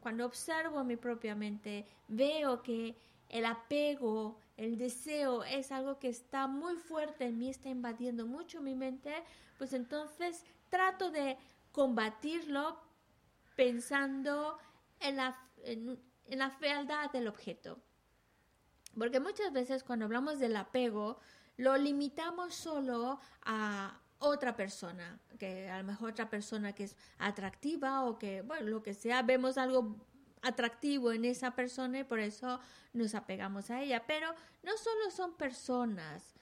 cuando observo mi propia mente veo que el apego, el deseo es algo que está muy fuerte en mí, está invadiendo mucho mi mente, pues entonces trato de combatirlo pensando en la, en la fealdad del objeto. Porque muchas veces cuando hablamos del apego, lo limitamos solo a otra persona, que a lo mejor otra persona que es atractiva o que, bueno, lo que sea, vemos algo atractivo en esa persona y por eso nos apegamos a ella. Pero no solo son personas,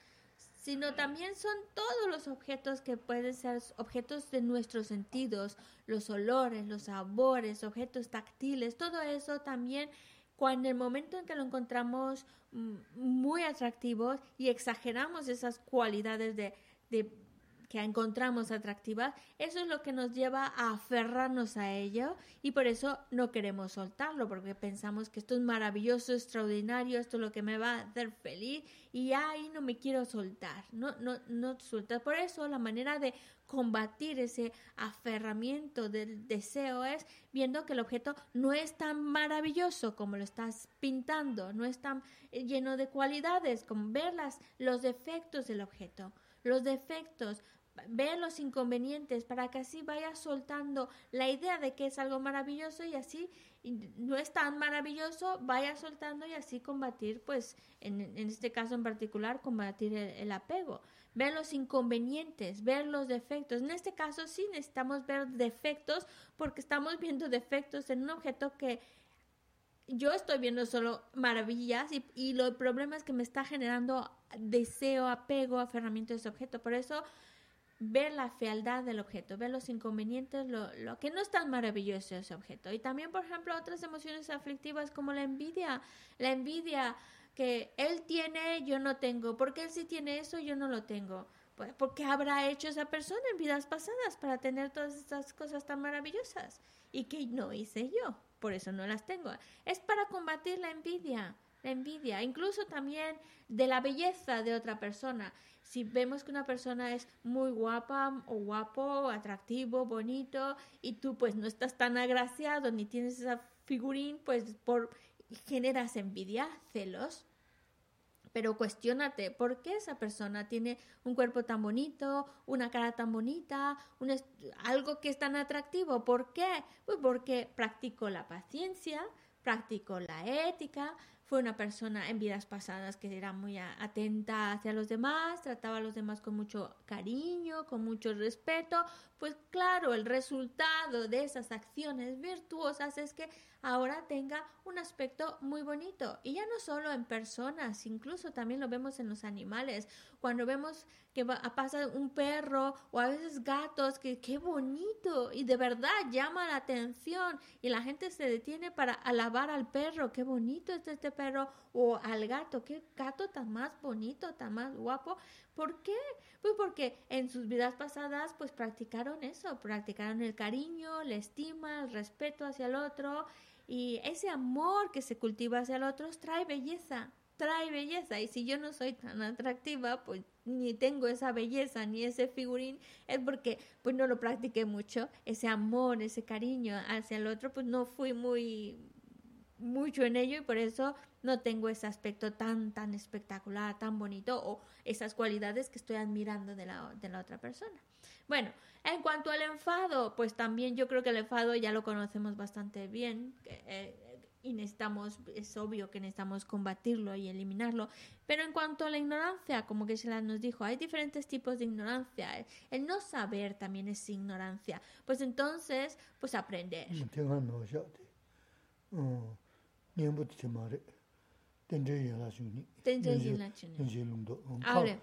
sino también son todos los objetos que pueden ser objetos de nuestros sentidos, los olores, los sabores, objetos táctiles, todo eso también cuando el momento en que lo encontramos mm, muy atractivos y exageramos esas cualidades de, de que encontramos atractivas, eso es lo que nos lleva a aferrarnos a ello y por eso no queremos soltarlo, porque pensamos que esto es maravilloso, extraordinario, esto es lo que me va a hacer feliz y ahí no me quiero soltar, no, no, no soltar. Por eso la manera de combatir ese aferramiento del deseo es viendo que el objeto no es tan maravilloso como lo estás pintando, no es tan lleno de cualidades, como ver los defectos del objeto. Los defectos ver los inconvenientes para que así vaya soltando la idea de que es algo maravilloso y así no es tan maravilloso, vaya soltando y así combatir, pues en, en este caso en particular, combatir el, apego. Ver los inconvenientes, ver los defectos. En este caso sí necesitamos ver defectos porque estamos viendo defectos en un objeto que yo estoy viendo solo maravillas y, y lo, el problema es que me está generando deseo, apego, aferramiento a ese objeto. Por eso ver la fealdad del objeto, ver los inconvenientes, lo, lo, que no es tan maravilloso ese objeto. Y también, por ejemplo, otras emociones aflictivas como la envidia, la envidia que él tiene, yo no tengo, porque él sí tiene eso, yo no lo tengo. Pues, ¿Por qué habrá hecho esa persona en vidas pasadas para tener todas estas cosas tan maravillosas? Y que no hice yo, por eso no las tengo. Es para combatir la envidia, envidia, incluso también de la belleza de otra persona. Si vemos que una persona es muy guapa o guapo, atractivo, bonito, y tú pues no estás tan agraciado ni tienes esa figurín, pues por generas envidia, celos pero cuestionate, ¿por qué esa persona tiene un cuerpo tan bonito, una cara tan bonita, un algo que es tan atractivo? ¿Por qué? Pues porque practicó la paciencia, practicó la ética, fue una persona en vidas pasadas que era muy atenta hacia los demás, trataba a los demás con mucho cariño, con mucho respeto, pues claro, el resultado de esas acciones virtuosas es que ahora tenga un aspecto muy bonito. Y ya no solo en personas, incluso también lo vemos en los animales. Cuando vemos que pasa un perro o a veces gatos, que qué bonito y de verdad llama la atención y la gente se detiene para alabar al perro, qué bonito es este perro o al gato, qué gato tan más bonito, tan más guapo. ¿Por qué? Pues porque en sus vidas pasadas pues practicaron eso, practicaron el cariño, la estima, el respeto hacia el otro y ese amor que se cultiva hacia el otro trae belleza, trae belleza y si yo no soy tan atractiva pues ni tengo esa belleza ni ese figurín es porque pues no lo practiqué mucho, ese amor, ese cariño hacia el otro pues no fui muy mucho en ello y por eso no tengo ese aspecto tan, tan espectacular, tan bonito o esas cualidades que estoy admirando de la, de la otra persona. Bueno, en cuanto al enfado, pues también yo creo que el enfado ya lo conocemos bastante bien. Eh, y necesitamos, es obvio que necesitamos combatirlo y eliminarlo. Pero en cuanto a la ignorancia, como que se nos dijo, hay diferentes tipos de ignorancia. El no saber también es ignorancia. Pues entonces, pues aprender. Tenze yin la chun ni. Tenze yin la chun ni. Tenze yin lungdo. Ahora.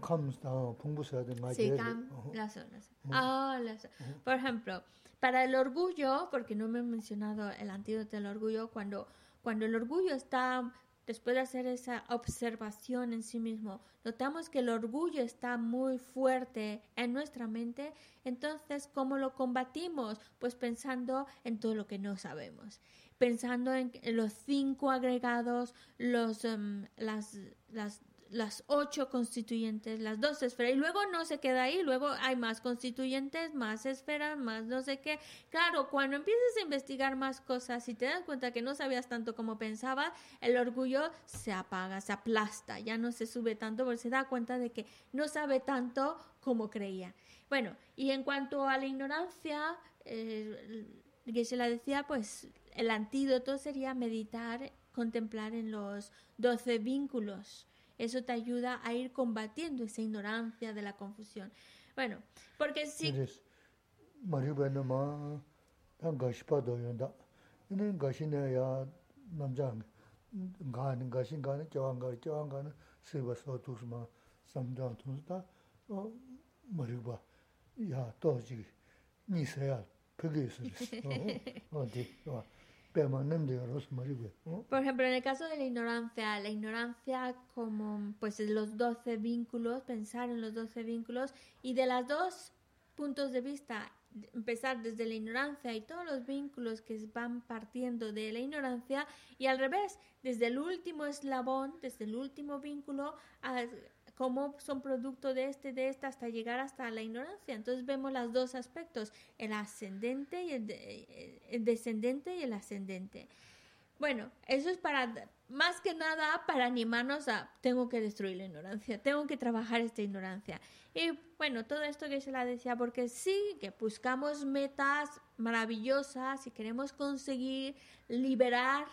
Kam sta pungbu sa de ngai Sí, kam, lazo, lazo. Ah, lazo. Por ejemplo, para el orgullo, porque no me he mencionado el antídoto del orgullo, cuando, cuando el orgullo está después de hacer esa observación en sí mismo, notamos que el orgullo está muy fuerte en nuestra mente, entonces, ¿cómo lo combatimos? Pues pensando en todo lo que no sabemos pensando en los cinco agregados, los, em, las, las, las ocho constituyentes, las dos esferas, y luego no se queda ahí, luego hay más constituyentes, más esferas, más no sé qué. Claro, cuando empiezas a investigar más cosas y te das cuenta que no sabías tanto como pensaba, el orgullo se apaga, se aplasta, ya no se sube tanto porque se da cuenta de que no sabe tanto como creía. Bueno, y en cuanto a la ignorancia, eh, que se la decía, pues el antídoto sería meditar, contemplar en los doce vínculos. Eso te ayuda a ir combatiendo esa ignorancia de la confusión. Bueno, porque si... [laughs] Por ejemplo, en el caso de la ignorancia, la ignorancia como pues los 12 vínculos, pensar en los 12 vínculos y de las dos puntos de vista, empezar desde la ignorancia y todos los vínculos que van partiendo de la ignorancia y al revés, desde el último eslabón, desde el último vínculo a cómo son producto de este, de esta, hasta llegar hasta la ignorancia. Entonces vemos los dos aspectos, el ascendente y el, descendente y el ascendente. Bueno, eso es para, más que nada, para animarnos a, tengo que destruir la ignorancia, tengo que trabajar esta ignorancia. Y bueno, todo esto que se la decía, porque sí, que buscamos metas maravillosas y queremos conseguir liberar,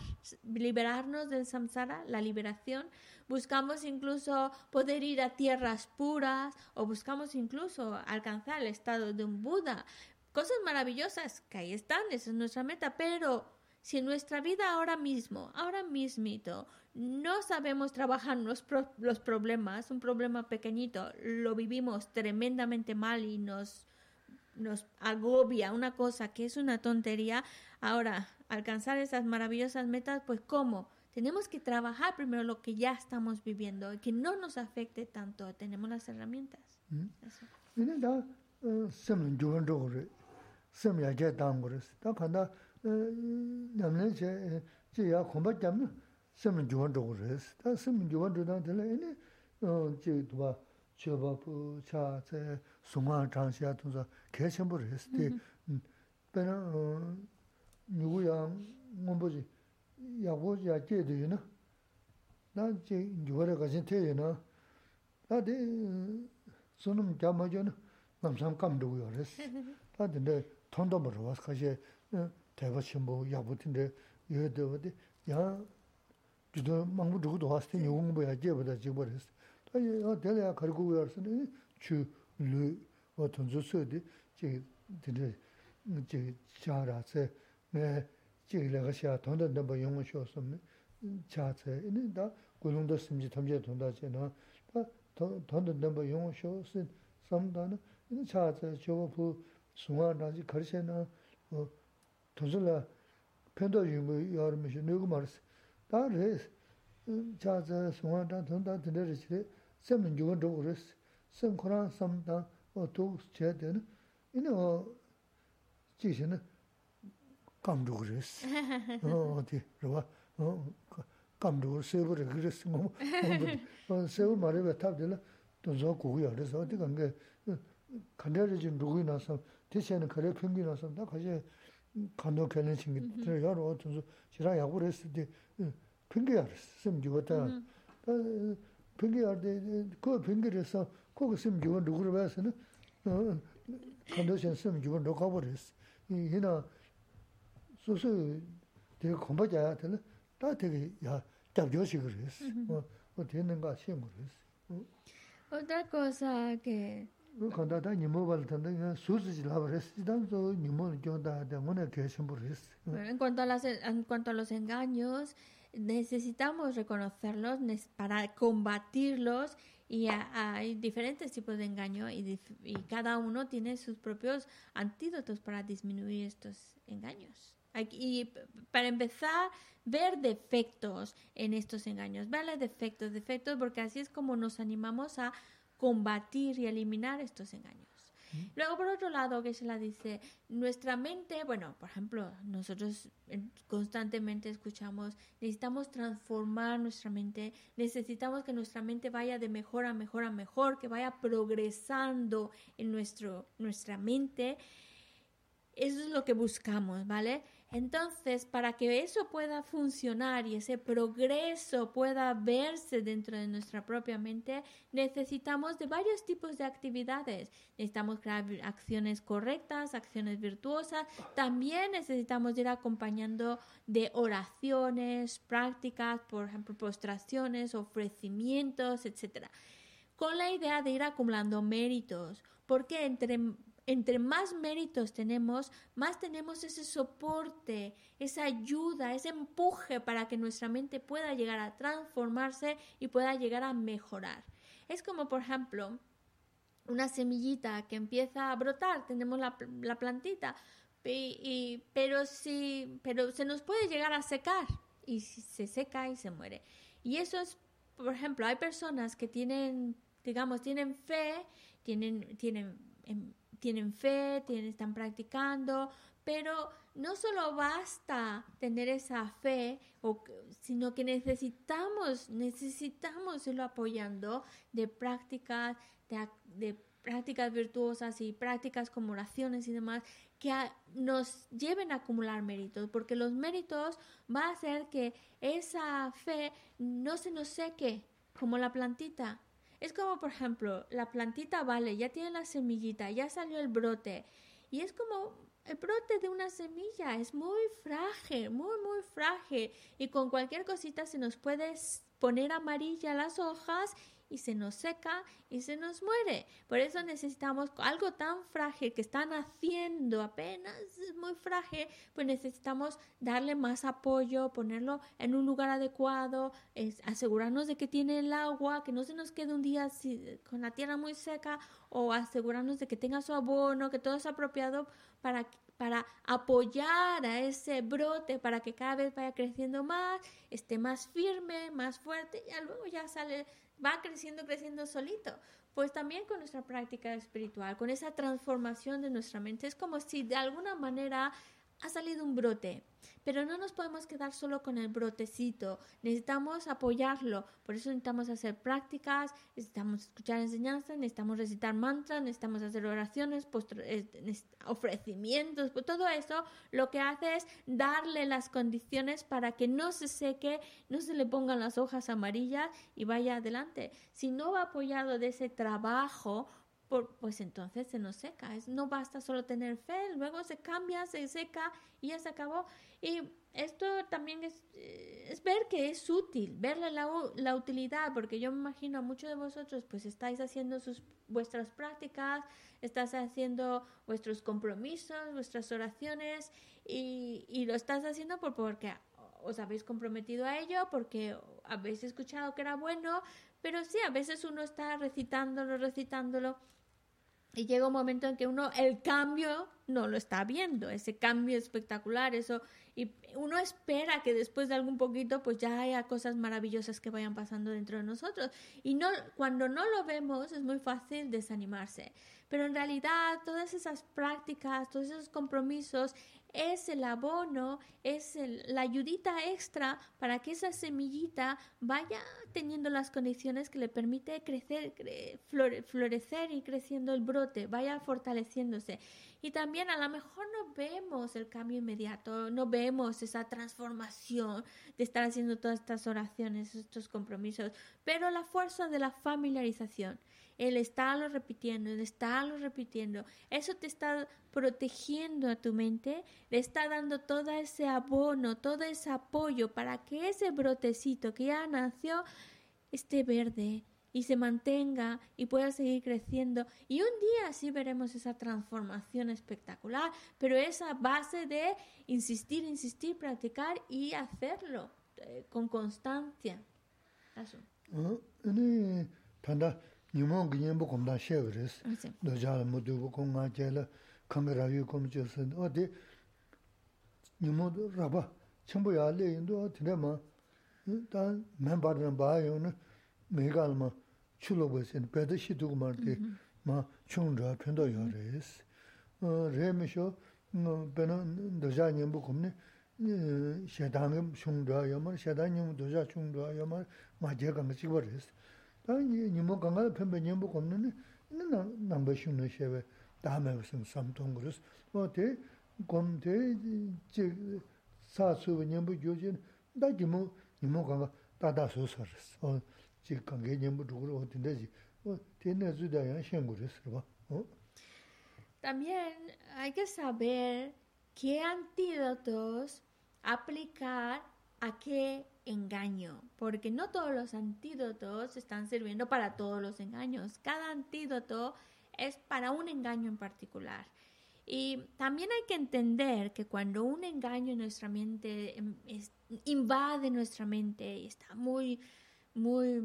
liberarnos del samsara, la liberación, buscamos incluso poder ir a tierras puras o buscamos incluso alcanzar el estado de un Buda. Cosas maravillosas que ahí están, esa es nuestra meta, pero si en nuestra vida ahora mismo, ahora mismito, no sabemos trabajar los, los problemas, un problema pequeñito, lo vivimos tremendamente mal y nos, nos agobia una cosa que es una tontería, ahora alcanzar esas maravillosas metas, pues ¿cómo? Tenemos que trabajar primero lo que ya estamos viviendo y que no nos afecte tanto. Tenemos las herramientas. choba chiyobabu cha tse sunga changshiya tunza kaya chenpo resi di. Mm-hmm. Mm. Pena uh, nyugu ya ngomboji yago ya kye di yina na. Chi nyuga ra kachin te yina na. Di uh, sunum kya ma jo na namsam kam dhugu yo resi na [laughs] dinde tondo ma rwas kashi uh, taiba chenpo yago dinde yoyo dewa di. Ya judo mangbu dhugu dhuwa sti nyugu ngombo ya kye bada jigbo resi 아니 어 대래야 가르고 외웠으니 주르 어떤 조서디 제 되게 제 자라세 네 제가 샤 돈도 넘어 용어 쇼스면 자체 있는다 고용도 심지 탐제 돈다잖아 다 돈도 넘어 용어 쇼스 섬다는 이 자체 저거 중앙까지 가르세나 어 돈슬라 펜도 유무 여름에 누구 말스 다르 자체 중앙다 돈다 드네르지 sem gyuwa dhugu res, sem Kurang sam dang o dhugu che dene, ina o chi shi na kam dhugu res, [laughs] o di rwa, kam dhugu sebu rigi res, [laughs] sebu mariwa tab dila dunzo gugu ya res, o di kange kanda rizhin dhugu ina sam, di che na kare pingi ina sam, da kashi kando kelen chingi, ya rwa dunzo shirang yagu res, di eh, pingi ya res, sem gyuwa dang, sēm yuwa tā, 핑계 할때 그 핑계에서 거기 심 기원 누구를 봐서는 어 컨디션 심 기원 누가 버렸어 이 희나 소소 되게 공부자야 되는 다 되게 야 답조시 그랬어 어 되는가 시험 그랬어 otra cosa que 그 간다다 니모 발던데 수수지 라버스 단서 니모 교다 대문에 계신 버렸어 en cuanto a las en cuanto a los engaños necesitamos reconocerlos para combatirlos y hay diferentes tipos de engaño y, cada uno tiene sus propios antídotos para disminuir estos engaños. Y para empezar, ver defectos en estos engaños, verle defectos, defectos, porque así es como nos animamos a combatir y eliminar estos engaños. Luego, por otro lado, que se la dice, nuestra mente, bueno, por ejemplo, nosotros constantemente escuchamos, necesitamos transformar nuestra mente, necesitamos que nuestra mente vaya de mejor a mejor a mejor, que vaya progresando en nuestro, nuestra mente. Eso es lo que buscamos, ¿vale? Entonces, para que eso pueda funcionar y ese progreso pueda verse dentro de nuestra propia mente, necesitamos de varios tipos de actividades. Necesitamos crear acciones correctas, acciones virtuosas. También necesitamos ir acompañando de oraciones, prácticas, por ejemplo, postraciones, ofrecimientos, etc. Con la idea de ir acumulando méritos, porque entre entre más méritos tenemos, más tenemos ese soporte, esa ayuda, ese empuje para que nuestra mente pueda llegar a transformarse y pueda llegar a mejorar. Es como, por ejemplo, una semillita que empieza a brotar, tenemos la, plantita, pero, si, pero se nos puede llegar a secar y se seca y se muere. Y eso es, por ejemplo, hay personas que tienen, digamos, tienen fe, tienen, tienen em, tienen fe, tienen, están practicando, pero no solo basta tener esa fe, sino que necesitamos, necesitamos irlo apoyando de prácticas, de, prácticas virtuosas y prácticas como oraciones y demás que nos lleven a acumular méritos, porque los méritos va a hacer que esa fe no se nos seque como la plantita, es como, por ejemplo, la plantita vale, ya tiene la semillita, ya salió el brote. Y es como el brote de una semilla, es muy frágil, muy, muy frágil. Y con cualquier cosita se nos puede poner amarilla las hojas y se nos seca y se nos muere. Por eso necesitamos algo tan frágil que están haciendo apenas es muy frágil, pues necesitamos darle más apoyo, ponerlo en un lugar adecuado, asegurarnos de que tiene el agua, que no se nos quede un día con la tierra muy seca o asegurarnos de que tenga su abono, que todo es apropiado para para apoyar a ese brote para que cada vez vaya creciendo más, esté más firme, más fuerte, y luego ya sale, va creciendo, creciendo solito. Pues también con nuestra práctica espiritual, con esa transformación de nuestra mente, es como si de alguna manera ha salido un brote, pero no nos podemos quedar solo con el brotecito, necesitamos apoyarlo, por eso necesitamos hacer prácticas, necesitamos escuchar enseñanzas, necesitamos recitar mantras, necesitamos hacer oraciones, pues, ofrecimientos, pues todo eso lo que hace es darle las condiciones para que no se seque, no se le pongan las hojas amarillas y vaya adelante. Si no va apoyado de ese trabajo, pues entonces se nos seca. Es, no basta solo tener fe, luego se cambia, se seca y ya se acabó. Y esto también es, eh, ver que es útil, verle la, la, utilidad, porque yo me imagino a muchos de vosotros pues estáis haciendo sus, vuestras prácticas, estás haciendo vuestros compromisos, vuestras oraciones y, y lo estás haciendo por, porque os habéis comprometido a ello, porque habéis escuchado que era bueno, pero sí, a veces uno está recitándolo, recitándolo y llega un momento en que uno el cambio no lo está viendo, ese cambio espectacular, eso y uno espera que después de algún poquito pues ya haya cosas maravillosas que vayan pasando dentro de nosotros. Y no cuando no lo vemos es muy fácil desanimarse, pero en realidad todas esas prácticas, todos esos compromisos es el abono, es la ayudita extra para que esa semillita vaya teniendo las condiciones que le permite crecer, florecer y creciendo el brote, vaya fortaleciéndose. Y también a lo mejor no vemos el cambio inmediato, no vemos esa transformación de estar haciendo todas estas oraciones, estos compromisos, pero la fuerza de la familiarización el estarlo repitiendo, el estarlo repitiendo, eso te está protegiendo a tu mente, le está dando todo ese abono, todo ese apoyo para que ese brotecito que ya nació esté verde y se mantenga y pueda seguir creciendo. Y un día sí veremos esa transformación espectacular, pero esa base de insistir, insistir, practicar y hacerlo eh, con constancia. Eso. nimon ginyen bu kumdan şey veres. Doja mudu bu kumga jela kamera yu kumcası. O de nimon raba çambu yale indu o tine ma da men bardan ba yonu megal ma chulo besin pede shi du kumar de mm-hmm. ma chungra pendo yores. Re mi sho bena doja nimon bu kumni shedangim chungra yamar shedangim doja chungra yamar ma jega mi chikwa res. 아니 니모 강가 펜베 님보 겁는 이는 남바 쉬는 쉐베 다음에 무슨 삼통 그릇 뭐데 곰데 제 사수 님보 교진 다 니모 니모 강가 다다 소서스. 어 지금 게 님보 죽으러 어딘데지? 어 되네 주다야 생고르스 봐 어? También hay que saber qué antídotos aplicar a qué engaño, porque no todos los antídotos están sirviendo para todos los engaños. Cada antídoto es para un engaño en particular. Y también hay que entender que cuando un engaño en nuestra mente em, invade nuestra mente y está muy, muy,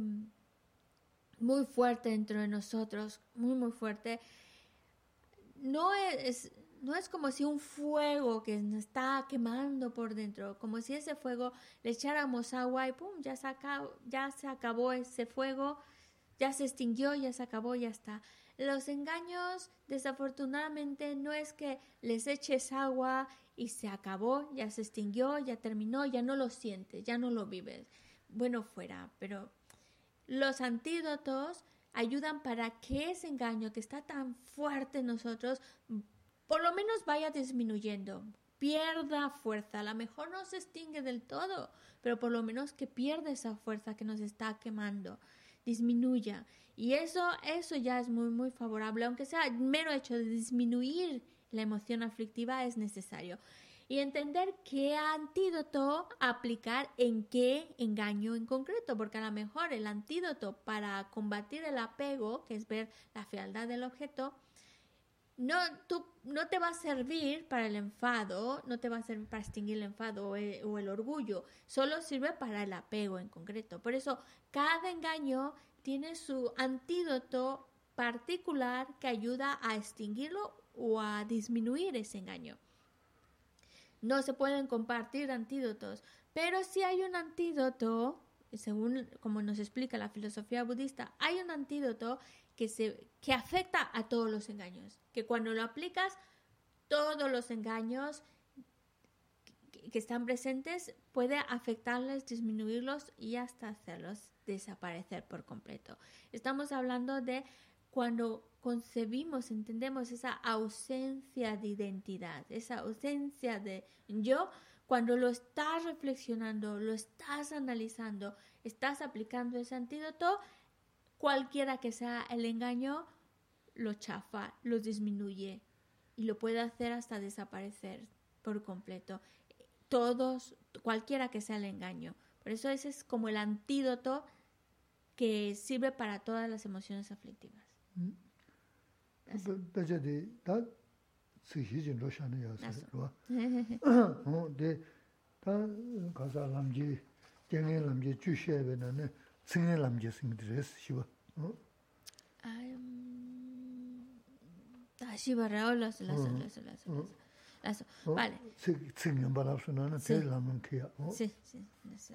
muy fuerte dentro de nosotros, muy, muy fuerte, no es, no es como si un fuego que nos está quemando por dentro, como si ese fuego le echáramos agua y pum, ya se, acabó, ya se acabó ese fuego, ya se extinguió, ya se acabó, ya está. Los engaños, desafortunadamente, no es que les eches agua y se acabó, ya se extinguió, ya terminó, ya no lo sientes, ya no lo vives. Bueno, fuera, pero los antídotos ayudan para que ese engaño que está tan fuerte en nosotros por lo menos vaya disminuyendo, pierda fuerza. A lo mejor no se extingue del todo, pero por lo menos que pierda esa fuerza que nos está quemando, disminuya. Y eso, eso ya es muy, muy favorable, aunque sea mero hecho de disminuir la emoción aflictiva es necesario. Y entender qué antídoto aplicar en qué engaño en concreto, porque a lo mejor el antídoto para combatir el apego, que es ver la fealdad del objeto, no, tú, no te va a servir para el enfado, no te va a servir para extinguir el enfado o el, orgullo, solo sirve para el apego en concreto. Por eso, cada engaño tiene su antídoto particular que ayuda a extinguirlo o a disminuir ese engaño. no se pueden compartir antídotos, pero si hay un antídoto, según como nos explica la filosofía budista, hay un antídoto que, se, que afecta a todos los engaños, que cuando lo aplicas, todos los engaños que están presentes puede afectarles, disminuirlos y hasta hacerlos desaparecer por completo. Estamos hablando de cuando concebimos, entendemos esa ausencia de identidad, esa ausencia de yo, cuando lo estás reflexionando, lo estás analizando, estás aplicando ese antídoto, cualquiera que sea el engaño, lo chafa, lo disminuye y lo puede hacer hasta desaparecer por completo. Todos, cualquiera que sea el engaño. Por eso ese es como el antídoto que sirve para todas las emociones aflictivas. bēchē Vale. Nō kī yā. Sí, sí, sí, sí.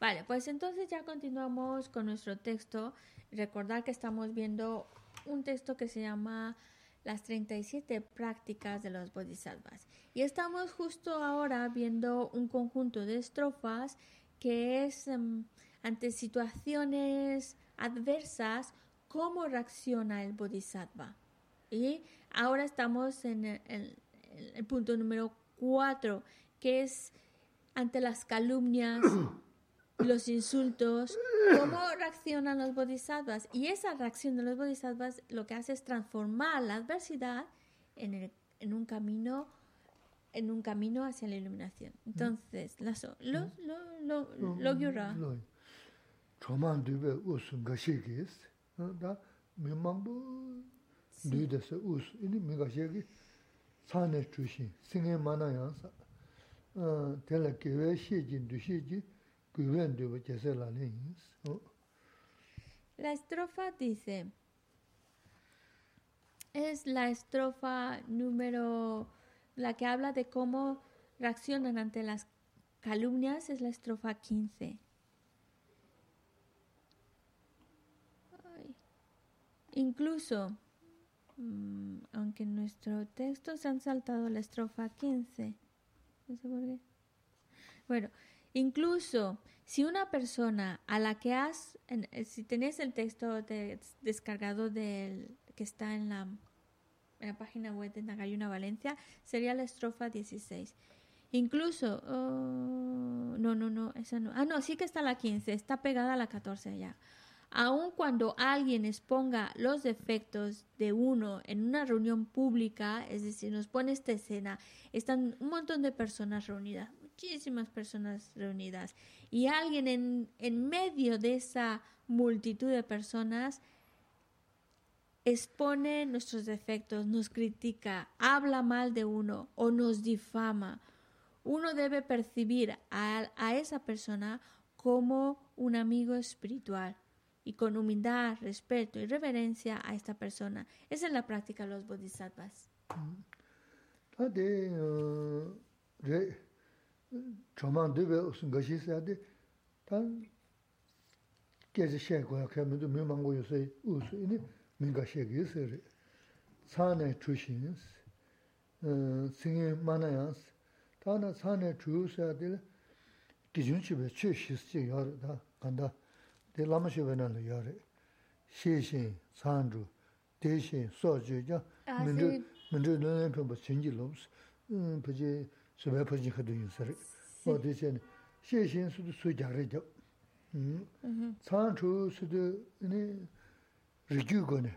Vale, pues entonces ya continuamos con nuestro texto. Recordar que estamos viendo un texto que se llama Las 37 prácticas de los bodhisattvas. Y estamos justo ahora viendo un conjunto de estrofas que es em, ante situaciones adversas, cómo reacciona el bodhisattva. Y ahora estamos en el, el punto número 4, que es ante las calumnias, [coughs] los insultos, cómo reaccionan los bodhisattvas. Y esa reacción de los bodhisattvas lo que hace es transformar la adversidad en, el, en un camino en un camino hacia la iluminación. Mm. Entonces, la so, mm. lo, lo, lo, mm. lo gyura. Choman dube us ngashi ki is, da mimangbu dube se us, ini mingashi ki sane chushin, singe mana yansa. Ah, tela kewe shi jin dushi jin, la estrofa dice, es la estrofa número, la que habla de cómo reaccionan ante las calumnias, es la estrofa 15. Incluso, mm, aunque en nuestro texto se han saltado la estrofa 15, no sé por qué. Bueno, Incluso si una persona a la que has, eh, si tenés el texto descargado del, que está en la, en la página web de Nagayuna Valencia, sería la estrofa 16. Incluso, oh, no, no, no, esa no. Ah, no, sí que está la 15, está pegada a la 14 ya. Aun cuando alguien exponga los defectos de uno en una reunión pública, es decir, nos pone esta escena, están un montón de personas reunidas, muchísimas personas reunidas y alguien en, en medio de esa multitud de personas expone nuestros defectos, nos critica, habla mal de uno o nos difama, uno debe percibir a, a, esa persona como un amigo espiritual y con humildad, respeto y reverencia a esta persona. Esa es la práctica de los bodhisattvas. Di lama shiwa nal yore, she shin, san zhu, de shin, so zhu, ah, ya, mendru nanayin pyo pa chenji loms, mm, pachi, subay pachi khadu yin sari. O di shen, she shin su du su gyari gyab. Mm. Mm-hmm. San zhu su du, rigyu go ne,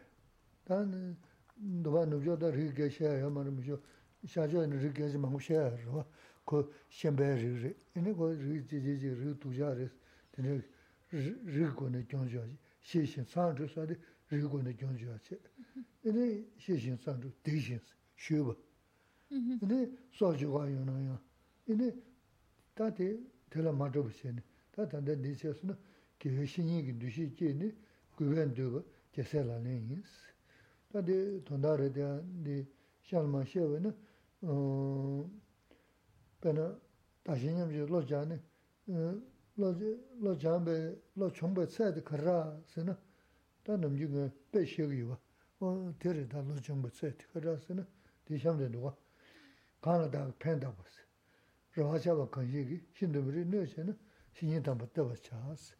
dan dhubwa nubyo da rigya shaya ya mara mishyo, shachwa yin rigya zi mahu shaya rwa, ko shenbaya rigri, ini ko rigji jiji, rigdu jari, dine rīgu nā gyōngzhō yā, xīxīn sāngzhō sādi rīgu nā gyōngzhō yā chē. Nē xīxīn sāngzhō dīxīn shūba. Nē sōchī wā yō nā yā. Nē tā tē tēlā mā chōba chē nē, tā tā ndā nī chē sū nā kī hē shīnyī kī dūshī chē nē guwēn dūba chē sē lā nē yīn sī. Tā tē tōndā rā tē nē shāl mā shē wē nā pē nā tā shīnyam chē lō chā nē lo jambe, lo chombe tsayde kara sena, ta namji nga pe shegi wa, o tere ta lo chombe tsayde kara sena, di shamde nuwa, kana daga pen daga se, rawa chaba kanshi ki, shindamiri nyo che na, shinyin tamba taba chas,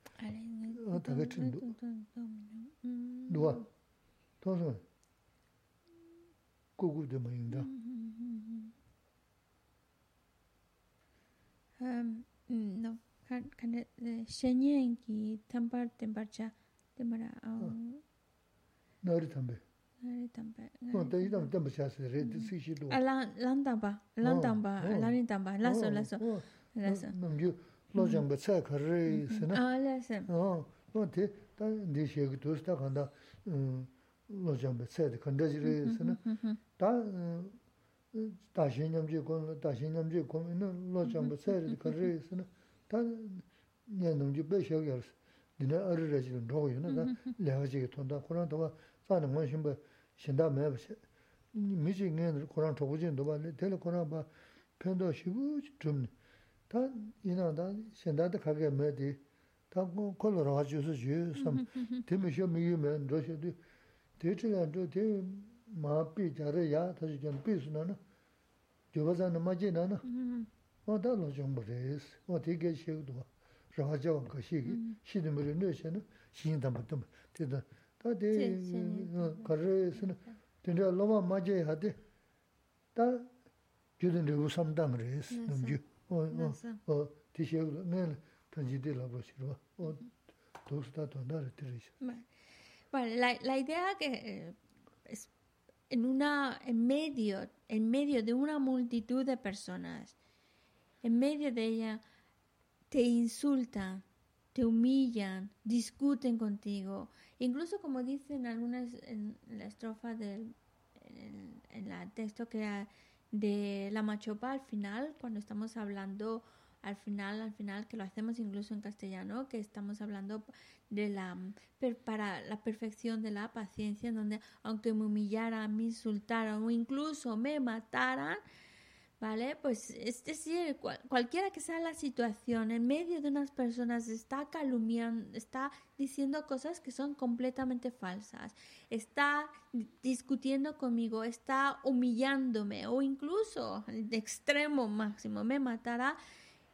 o taga chindu, nuwa, tonso, kuku de mayinda. Um, no. 근데 셴년기 담바 담바자 담바라 너리 담배 너리 담배 너 대이다 담배 샤스 레드 시시도 알라 란담바 란담바 라니 담바 라서 라서 라서 넘주 로정 버차 거리 있으나 아 라서 어 너한테 다 니시에게 도스다 간다 음 로정 버차데 건다지리 있으나 다 다신념지 공 다신념지 공은 로정 버차데 거리 있으나 da xin nyam ji gong da xin nyam ji gong no lo jang ba cha de kar re se na ta nye nam ju be she ge dine ari ra ji ro yo na da le ha ji ge ton da koran to ba sa na mo xin ba xin da me ba she mi ji nge koran to bu jin do ba le de le koran ba pen do shi bu zum ni 다 이나다 신다도 가게 매디 다 콜로 가지고 주 섬. 되면서 미유면 저셔도 대체한도 대 마비 자래야 다시 좀 비스나나 저거자는 맞지나나 어다로 좀 버레스 어 되게 쉬고도 라죠 것이 시드물이 넣으셔는 신다 맞다 되다 다데 거래스는 되게 너무 맞게 하대 다 주된 우sam당 그래스 넘주 o Bueno, la, la idea que eh, es en una en medio en medio de una multitud de personas en medio de ella te insultan te humillan discuten contigo. Incluso como dicen algunas en la estrofa del texto que de la machopa al final, cuando estamos hablando al final, al final, que lo hacemos incluso en castellano, que estamos hablando de la para la perfección de la paciencia, en donde aunque me humillaran, me insultaran o incluso me mataran, ¿vale? Pues es decir, cualquiera que sea la situación, en medio de unas personas está calumniando, está diciendo cosas que son completamente falsas, está discutiendo conmigo, está humillándome o incluso de extremo máximo me matará.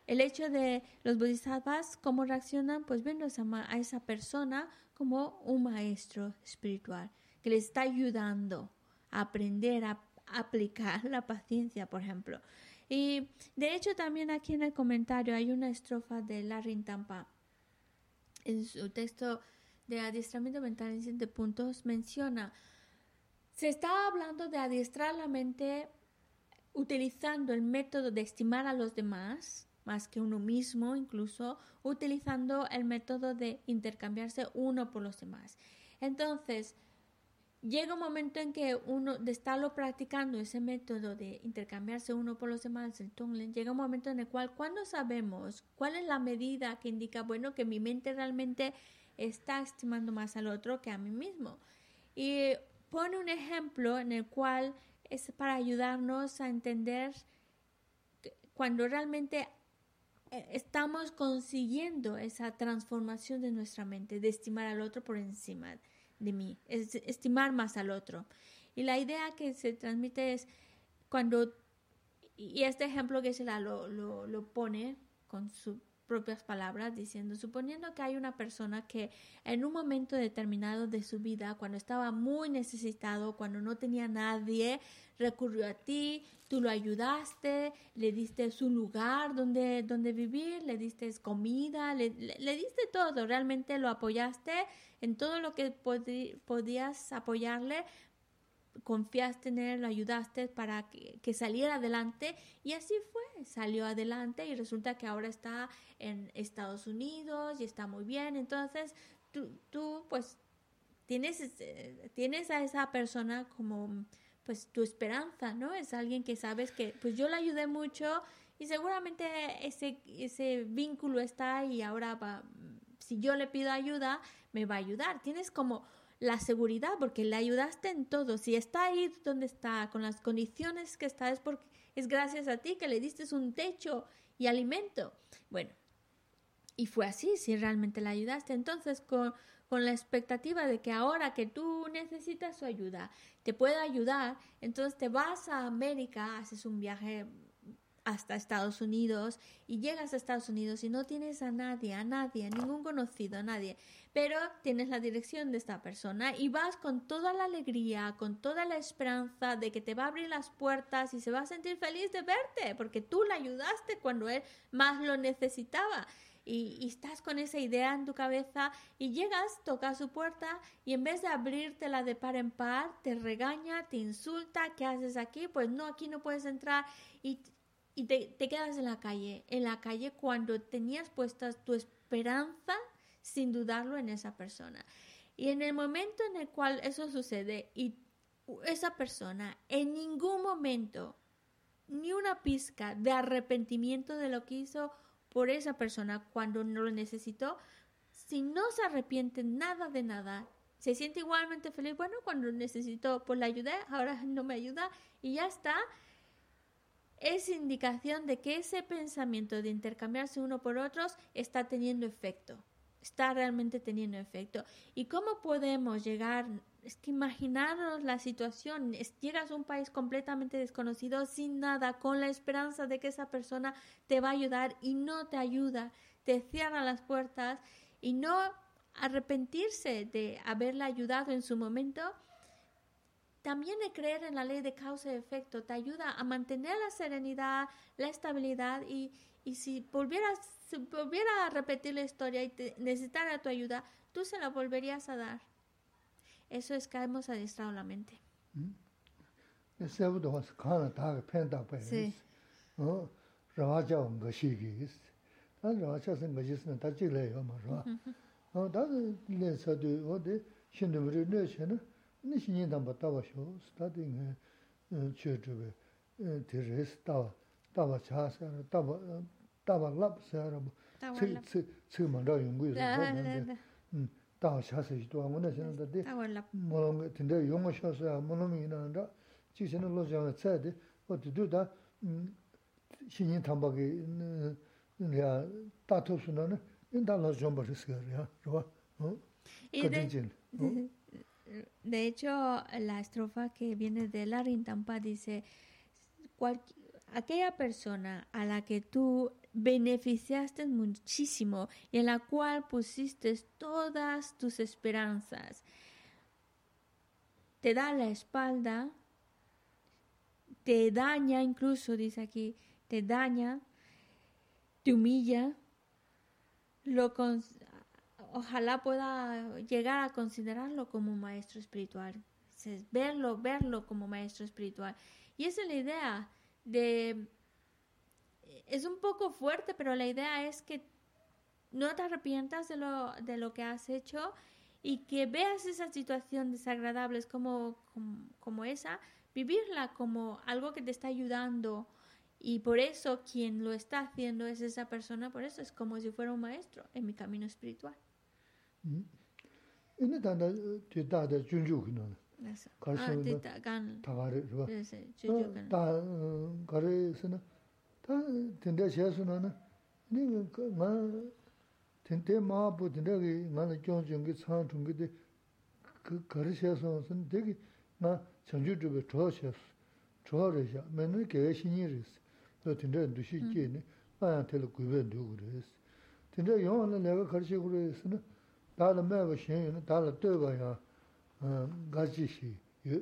El hecho de los bodhisattvas, cómo reaccionan, pues ven a esa persona como un maestro espiritual que le está ayudando a aprender a aplicar la paciencia, por ejemplo. Y de hecho también aquí en el comentario hay una estrofa de Larry Tampa. En su texto de adiestramiento mental en siete puntos menciona, se está hablando de adiestrar la mente utilizando el método de estimar a los demás, más que uno mismo, incluso utilizando el método de intercambiarse uno por los demás. Entonces, llega un momento en que uno, de estarlo practicando ese método de intercambiarse uno por los demás, el Tonglen, llega un momento en el cual cuando sabemos cuál es la medida que indica, bueno, que mi mente realmente está estimando más al otro que a mí mismo. Y pone un ejemplo en el cual es para ayudarnos a entender cuando realmente eh, estamos consiguiendo esa transformación de nuestra mente, de estimar al otro por encima de mí, es estimar más al otro. Y la idea que se transmite es cuando, y este ejemplo que se la lo, lo, lo pone con sus propias palabras, diciendo, suponiendo que hay una persona que en un momento determinado de su vida, cuando estaba muy necesitado, cuando no tenía nadie, recurrió a ti, tú lo ayudaste, le diste su lugar donde, donde vivir, le diste comida, le, le diste todo, realmente lo apoyaste en todo lo que podías apoyarle, confiaste en él, lo ayudaste para que, saliera adelante y así fue, salió adelante y resulta que ahora está en Estados Unidos y está muy bien, entonces tú, tú pues tienes, eh, tienes a esa persona como pues tu esperanza, ¿no? Es alguien que sabes que pues yo le ayudé mucho y seguramente ese, ese vínculo está y ahora si yo le pido ayuda, me va a ayudar. Tienes como la seguridad porque le ayudaste en todo. Si está ahí donde está, con las condiciones que está, es porque es gracias a ti que le diste un techo y alimento. Bueno, y fue así, si realmente la ayudaste. Entonces, con, con la expectativa de que ahora que tú necesitas su ayuda, te pueda ayudar, entonces te vas a América, haces un viaje hasta Estados Unidos y llegas a Estados Unidos y no tienes a nadie, a nadie, a ningún conocido, a nadie, pero tienes la dirección de esta persona y vas con toda la alegría, con toda la esperanza de que te va a abrir las puertas y se va a sentir feliz de verte porque tú le ayudaste cuando él más lo necesitaba. Y, estás con esa idea en tu cabeza y llegas, tocas su puerta y en vez de abrírtela de par en par, te regaña, te insulta, ¿qué haces aquí? Pues no, aquí no puedes entrar y y te, quedas en la calle, en la calle cuando tenías puesta tu esperanza sin dudarlo en esa persona. Y en el momento en el cual eso sucede y esa persona en ningún momento, ni una pizca de arrepentimiento de lo que hizo por esa persona cuando no lo necesitó, si no se arrepiente nada de nada, se siente igualmente feliz, bueno, cuando necesitó, pues la ayudé, ahora no me ayuda y ya está, es indicación de que ese pensamiento de intercambiarse uno por otros está teniendo efecto, está realmente teniendo efecto. ¿Y cómo podemos llegar? Es que imaginaros la situación, llegas a un país completamente desconocido, sin nada, con la esperanza de que esa persona te va a ayudar y no te ayuda, te cierra las puertas y no arrepentirse de haberla ayudado en su momento también de creer en la ley de causa y efecto te ayuda a mantener la serenidad, la estabilidad y, y si volvieras si volviera a repetir la historia y te necesitara tu ayuda, tú se la volverías a dar. Eso es que hemos adiestrado la mente. Sí. nī shīnyī dāmbā tāwa shōs, tādi ngā chū chūbē, tī rēs tāwa, tāwa chā sāyā, tāwa, tāwa lāp sāyā, tsī mā rā yungu yu rā, tāwa chā sāyā tuwa ngū nā shīnā tādi, mō rō ngā tīndē yungu shō sāyā, mō rō mī nā rā, chī shīnā lō shā ngā tsāyā dī, wā tī tū tā shīnyī dāmbā kī rā tā tōp sū nā nā, yun tā lā shōmbā rī sāyā rā, rā, kā de hecho, la estrofa que viene de la Rintampa dice, aquella persona a la que tú beneficiaste muchísimo y en la cual pusiste todas tus esperanzas, te da la espalda, te daña incluso, dice aquí, te daña, te humilla, lo, ojalá pueda llegar a considerarlo como un maestro espiritual, verlo, verlo como maestro espiritual. Y esa es la idea de... Es un poco fuerte, pero la idea es que no te arrepientas de lo, de lo que has hecho y que veas esa situación desagradable como, como, como esa, vivirla como algo que te está ayudando y por eso quien lo está haciendo es esa persona, por eso es como si fuera un maestro en mi camino espiritual. Ini tanda tu dada junju kino. Karsi wanda tagari rwa. Da gari sina, ta tinda xe suna na, ni nga tinda maa bu tinda ki nga na kiong chungi, tsaan chungi di gari xe suna sina, degi nga chanju chubi chua xe suna, chua re xa, mena kaya xinyi re xa. Da tinda dushi ki ni, maa yang tela guyben dugu re xa. Tinda yong na lega gari xe gu re xa na, dāla mēwa shēng yu, dāla tēwa yā gāchī shī yu,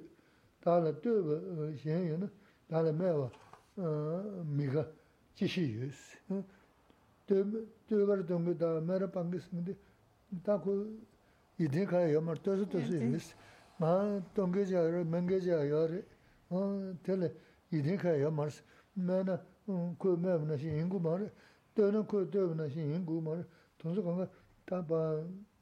dāla tēwa shēng yu, dāla mēwa mīgā chī shī yu sī. Tēwa rā tōngi dāla mēra pāngi sīngi dī, dā ku yidhī kāyā yā mār tōsi tōsi yu sī. Mā tōngi jā rā, mēngi jā yā rā, tēla yidhī kāyā yā mār sī, mē na ku mēwa nā shī yīngu mār, tēwa na ku tēwa nā shī yīngu mār, tōnsi kāngā tā pā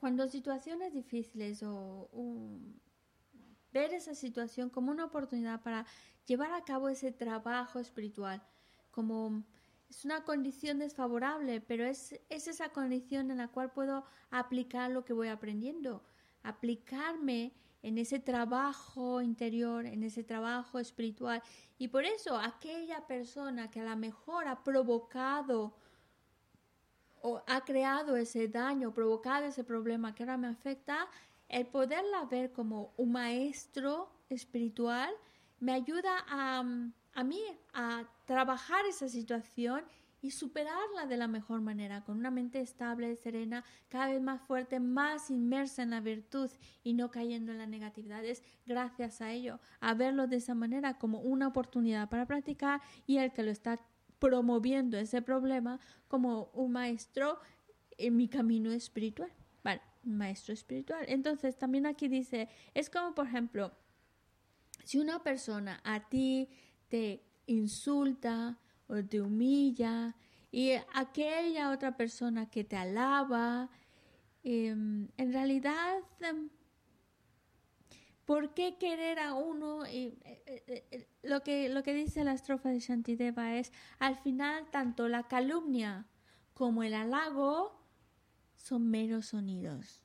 cuando situaciones difíciles o ver esa situación como una oportunidad para llevar a cabo ese trabajo espiritual, como es una condición desfavorable, pero es, es esa condición en la cual puedo aplicar lo que voy aprendiendo, aplicarme en ese trabajo interior, en ese trabajo espiritual. Y por eso aquella persona que a lo mejor ha provocado o ha creado ese daño, provocado ese problema que ahora me afecta, el poderla ver como un maestro espiritual me ayuda a, a mí a trabajar esa situación y superarla de la mejor manera, con una mente estable, serena, cada vez más fuerte, más inmersa en la virtud y no cayendo en la negatividad. Es gracias a ello, a verlo de esa manera como una oportunidad para practicar y el que lo está promoviendo ese problema como un maestro en mi camino espiritual. Vale, maestro espiritual. Entonces también aquí dice, es como por ejemplo, si una persona a ti te insulta, o te humilla y aquella otra persona que te alaba, em, en realidad, em, ¿por qué querer a uno? Y, eh, eh, eh, lo, que, lo que dice la estrofa de Shantideva es, al final tanto la calumnia como el halago son meros sonidos,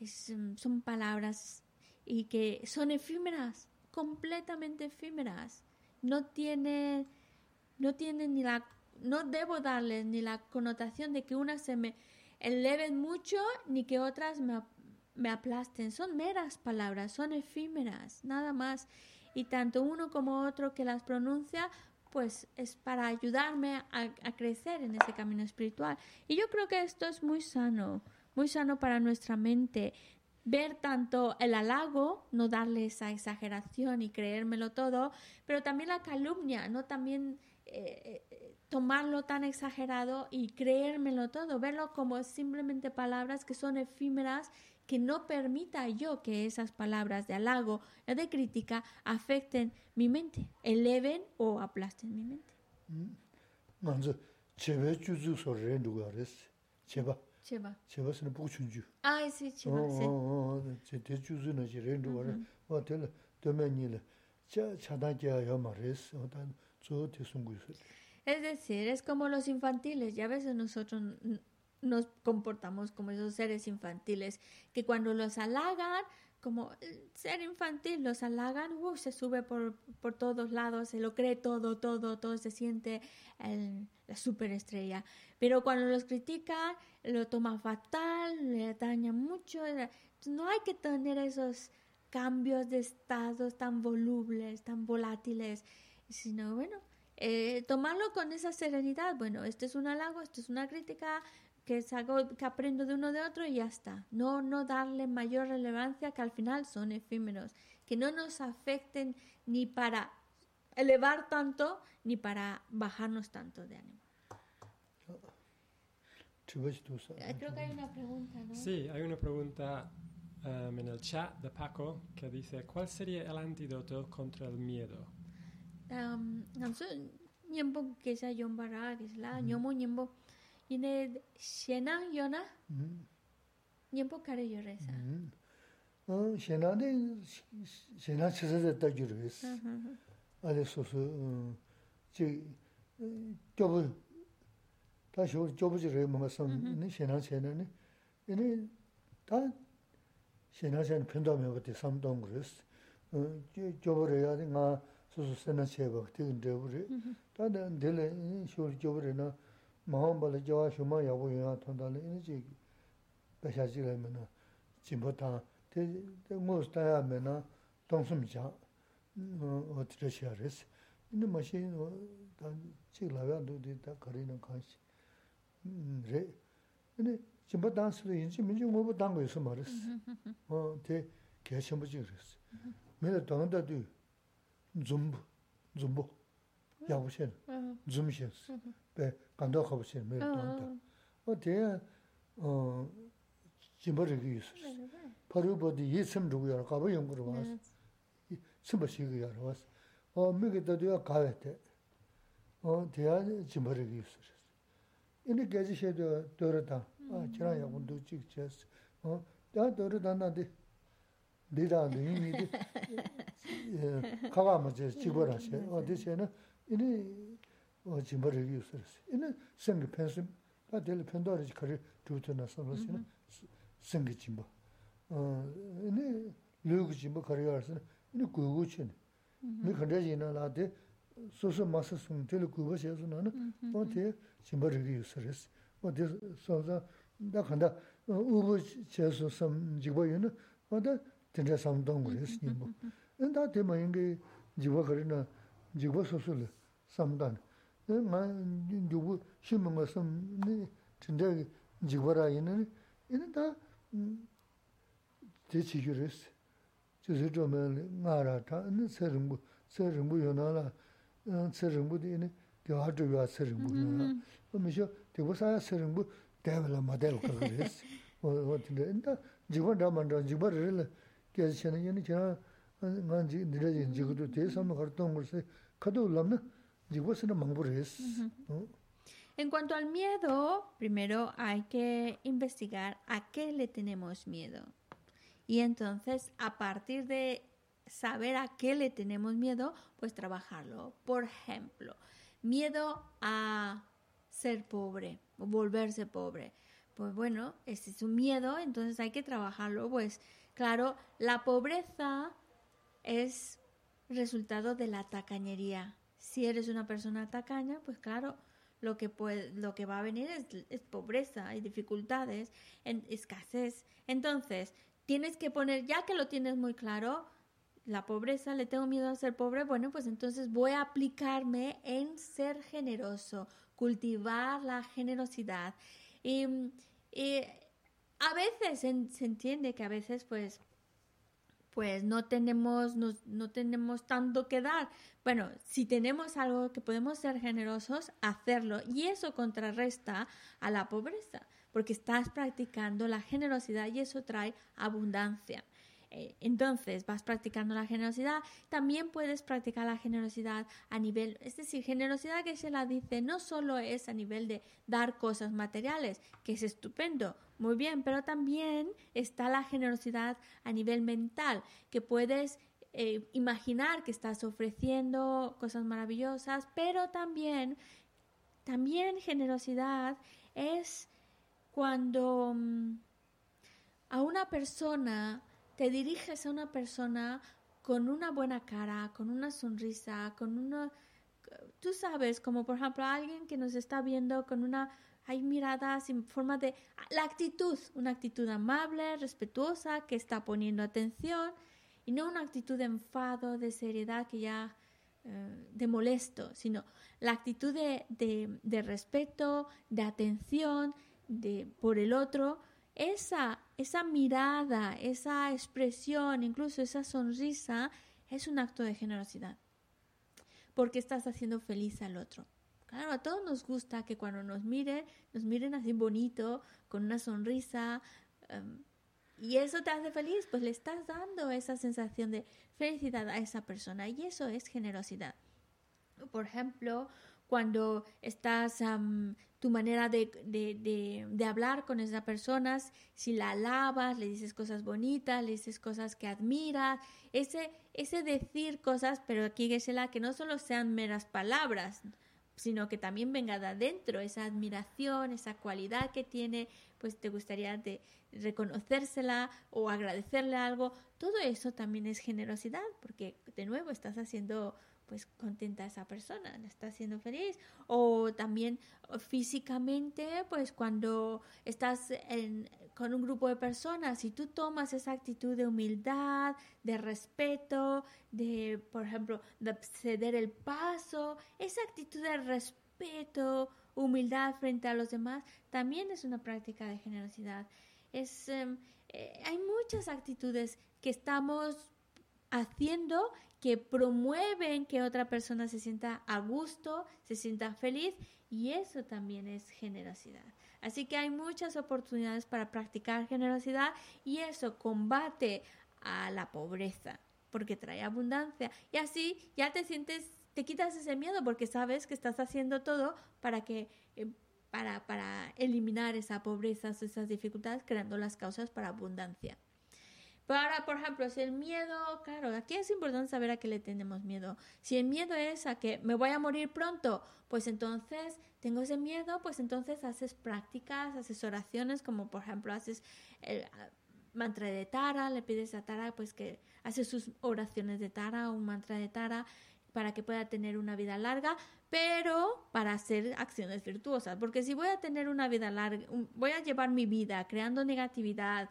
em, son palabras y que son efímeras, completamente efímeras, no tienen no tienen ni la, no debo darles ni la connotación de que unas se me eleven mucho ni que otras me, me aplasten. Son meras palabras, son efímeras, nada más. Y tanto uno como otro que las pronuncia, pues es para ayudarme a, crecer en ese camino espiritual. Y yo creo que esto es muy sano, muy sano para nuestra mente. Ver tanto el halago, no darle esa exageración y creérmelo todo, pero también la calumnia, no también eh, eh, tomarlo tan exagerado y creérmelo todo, verlo como simplemente palabras que son efímeras, que no permita yo que esas palabras de halago, de crítica, afecten mi mente, eleven o aplasten mi mente. cheba. Cheba. Cheba se chunju. Ay, sí, cheba, sí. Oh, oh, che te chuzu na cha cha ya ma res, es decir, es como los infantiles, y a veces nosotros nos comportamos como esos seres infantiles, que cuando los halagan, como ser infantil, los halagan, uh, se sube por, por, todos lados, se lo cree todo, todo, todo, se siente la superestrella. Pero cuando los critican, lo toma fatal, le daña mucho. No hay que tener esos cambios de estados tan volubles, tan volátiles sino bueno, eh, tomarlo con esa serenidad, bueno, esto es un halago, esto es una crítica, que es algo que aprendo de uno de otro y ya está. No, no darle mayor relevancia que al final son efímeros, que no nos afecten ni para elevar tanto ni para bajarnos tanto de ánimo. Creo que hay una pregunta, ¿no? Sí, hay una pregunta um, en el chat de Paco que dice, ¿cuál sería el antídoto contra el miedo? um, ngamsu nyembo kesa yombara kisla nyomo nyembo ine shena yona nyembo kare yoresa 어 shena shena chese da yures ale so so ji jobu da sho jobu jire mo so ni shena shena ni ine da shena shena 편도 면 그때 삼동 그랬어 어 jobu ya nga 소소 세나 쳇바 되긴 되버리 다데 델레 쇼리 조버리나 마음발에 저와 쇼마 야보야 통달에 이제 배샤지라면은 진보다 대 모스타야면은 동숨자 어 어떻게 시야레스 근데 마신 다 지라야도 되다 거리는 관시 음레 근데 진보 단스도 인지 민지 뭐부 단거 있어 말했어 어대 개심부지 그랬어 내가 당한다도 zumbu, zumbu, yabu shen, zum shen, pe kando khabu shen, me donda. O te, jimba rigi yusur. Paru bodi yi tsim rugu yara, kaba yungu rugu was, tsimba shigi yara was. O migi dadu ya kawe te, 어 대야 짐버르기 있어요. 이제 계지 셔도 돌아다. 아 지나 야군도 찍지스. 어 다 돌아다는데 내가 능이니 예 가가 뭐지 집어라시. 어 대신에 이제 어 짐버르기 있어요. 이제 생기 펜스 다 될 편도를 거를 두트나 선로시는 생기 짐버. 어 이제 르그 짐버 거리가서 이제 고고치네. 미 컨데지나 라데 소소 마스 숨 텔 구버 셔서 나는 어때 짐버르기 유스레스 어디 소자 나 간다 우부 제수 섬 지보이는 어디 진짜 삼동 그랬으니 뭐 근데 대만 인게 지보 그러나 지보 소소를 삼단 나 누구 신문 것은 진짜 지보라 있는 jikwa sosu le samdani. Ma yubu shima nga sam, tinda jikwa ra ina, ina ta mm, te chikyu resi. Chisi chome nga ra ta, ina tse rinpo, tse rinpo yona la, tse rinpo di ina dewa dhruwa tse rinpo yona. Misho, mm-hmm. dewa saya tse rinpo dewa la ma dewa kaka resi. [laughs] Tinda, ina jikwa dha mandra, jikwa rila, kya chena, ina chena, nga jikwa dhruwa jikwa dhruwa, te sama kar tongur se, En cuanto al miedo, primero hay que investigar a qué le tenemos miedo. Y entonces, a partir de saber a qué le tenemos miedo, pues trabajarlo. Por ejemplo, miedo a ser pobre o volverse pobre. Pues bueno, ese es un miedo, entonces hay que trabajarlo. Pues claro, la pobreza es resultado de la tacañería. Si eres una persona tacaña, pues claro, lo que, puede, lo que va a venir es, pobreza y dificultades, en, escasez. Entonces, tienes que poner, ya que lo tienes muy claro, la pobreza, le tengo miedo a ser pobre, bueno, pues entonces voy a aplicarme en ser generoso, cultivar la generosidad. Y, a veces se, entiende que a veces pues pues no tenemos no, no, tenemos tanto que dar. Bueno, si tenemos algo que podemos ser generosos, hacerlo y eso contrarresta a la pobreza porque estás practicando la generosidad y eso trae abundancia. Entonces vas practicando la generosidad, también puedes practicar la generosidad a nivel, es decir, generosidad que se la dice no solo es a nivel de dar cosas materiales, que es estupendo, muy bien, pero también está la generosidad a nivel mental, que puedes eh, imaginar que estás ofreciendo cosas maravillosas, pero también, también generosidad es cuando um, a una persona te diriges a una persona con una buena cara, con una sonrisa, con una... Tú sabes, como por ejemplo alguien que nos está viendo con una... Hay miradas en forma de... La actitud, una actitud amable, respetuosa, que está poniendo atención y no una actitud de enfado, de seriedad que ya... Eh, de molesto, sino la actitud de, de, de respeto, de atención de, por el otro, esa, esa mirada, esa expresión, incluso esa sonrisa, es un acto de generosidad. Porque estás haciendo feliz al otro. Claro, a todos nos gusta que cuando nos miren, nos miren así bonito, con una sonrisa, um, y eso te hace feliz, pues le estás dando esa sensación de felicidad a esa persona, y eso es generosidad. Por ejemplo, cuando estás um, tu manera de, de, de, hablar con esas personas, si la alabas, le dices cosas bonitas, le dices cosas que admiras, ese, ese decir cosas, pero aquí Gesela, que no solo sean meras palabras, sino que también venga de adentro esa admiración, esa cualidad que tiene, pues te gustaría de reconocérsela o agradecerle algo, todo eso también es generosidad, porque de nuevo estás haciendo pues contenta a esa persona, la está haciendo feliz. O también físicamente, pues cuando estás en, con un grupo de personas y tú tomas esa actitud de humildad, de respeto, de, por ejemplo, de ceder el paso, esa actitud de respeto, humildad frente a los demás, también es una práctica de generosidad. Es, eh, hay muchas actitudes que estamos haciendo que promueven que otra persona se sienta a gusto, se sienta feliz y eso también es generosidad. Así que hay muchas oportunidades para practicar generosidad y eso combate a la pobreza porque trae abundancia y así ya te sientes te quitas ese miedo porque sabes que estás haciendo todo para que eh, para, para eliminar esa pobreza, esas dificultades, creando las causas para abundancia. Ahora, por ejemplo, si el miedo, claro, aquí es importante saber a qué le tenemos miedo. Si el miedo es a que me voy a morir pronto, pues entonces tengo ese miedo, pues entonces haces prácticas, haces oraciones, como por ejemplo haces el mantra de Tara, le pides a Tara pues que hace sus oraciones de Tara, un mantra de Tara, para que pueda tener una vida larga, pero para hacer acciones virtuosas. Porque si voy a tener una vida larga, voy a llevar mi vida creando negatividad,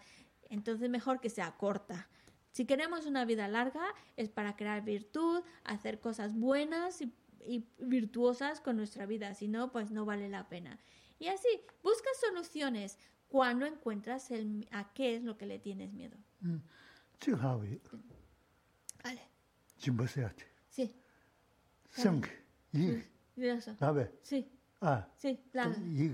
entonces mejor que sea corta. Si queremos una vida larga es para crear virtud, hacer cosas buenas y, virtuosas con nuestra vida, si no, pues no vale la pena. Y así, busca soluciones cuando encuentras el, a qué es lo que le tienes miedo. Mm. Vale. Sí. Yi. Nabe. Sí. Ah. Sí, la. Yi